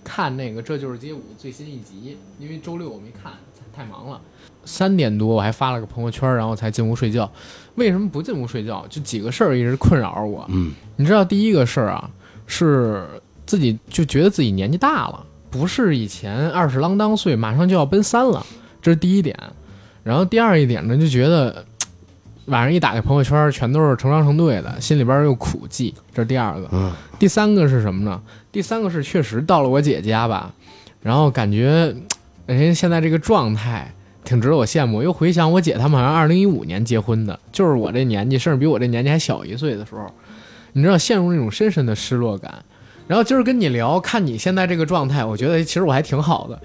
看那个《这就是街舞》最新一集，因为周六我没看，太忙了。三点多我还发了个朋友圈，然后才进屋睡觉。为什么不进屋睡觉？就几个事儿一直困扰着我。嗯，你知道第一个事儿啊，是自己就觉得自己年纪大了，不是以前二十啷当岁，马上就要奔三了，这是第一点。然后第二一点呢，就觉得晚上一打开朋友圈，全都是成双成对的，心里边又苦寂，这是第二个。嗯，第三个是什么呢？第三个是确实到了我姐家吧，然后感觉人家现在这个状态挺值得我羡慕。我又回想我姐他们好像二零一五年结婚的，就是我这年纪，甚至比我这年纪还小一岁的时候，你知道陷入那种深深的失落感。然后今儿跟你聊，看你现在这个状态，我觉得其实我还挺好的。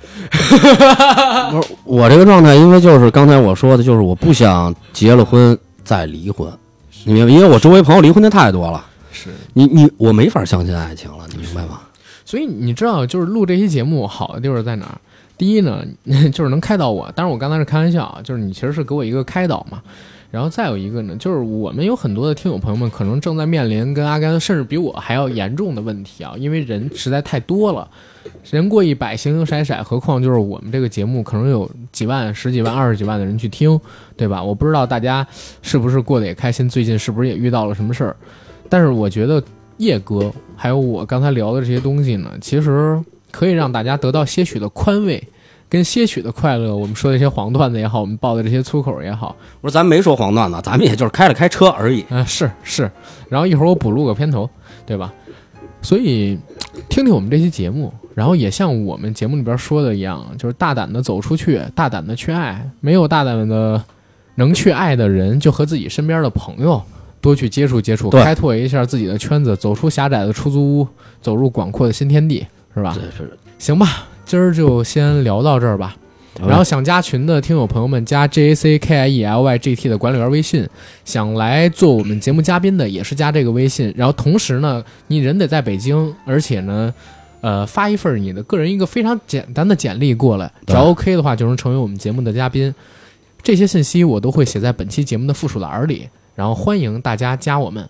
不是我这个状态，因为就是刚才我说的，就是我不想结了婚再离婚，你明白？因为我周围朋友离婚的太多了，是，你你我没法相信爱情了，你明白吗？所以你知道，就是录这期节目好的地方在哪儿？第一呢，就是能开导我。当然，我刚才是开玩笑啊，就是你其实是给我一个开导嘛。然后再有一个呢，就是我们有很多的听友朋友们可能正在面临跟阿甘甚至比我还要严重的问题啊，因为人实在太多了，人过一百，形形色色，何况就是我们这个节目可能有几万、十几万、二十几万的人去听，对吧？我不知道大家是不是过得也开心，最近是不是也遇到了什么事儿？但是我觉得叶哥还有我刚才聊的这些东西呢，其实可以让大家得到些许的宽慰。跟些许的快乐，我们说的这些黄段子也好，我们爆的这些粗口也好，我说咱没说黄段子，咱们也就是开了开车而已。嗯、是是，然后一会儿我补录个片头，对吧？所以听听我们这期节目，然后也像我们节目里边说的一样，就是大胆的走出去，大胆的去爱。没有大胆的能去爱的人，就和自己身边的朋友多去接触接触，开拓一下自己的圈子，走出狭窄的出租屋，走入广阔的新天地，是吧？这是，行吧，今儿就先聊到这儿吧。然后想加群的听友朋友们，加 J A C K I E L Y G T 的管理员微信，想来做我们节目嘉宾的也是加这个微信。然后同时呢，你人得在北京，而且呢，呃，发一份你的个人一个非常简单的简历过来，只要 OK 的话，就能成为我们节目的嘉宾。这些信息我都会写在本期节目的附属栏里，然后欢迎大家加我们。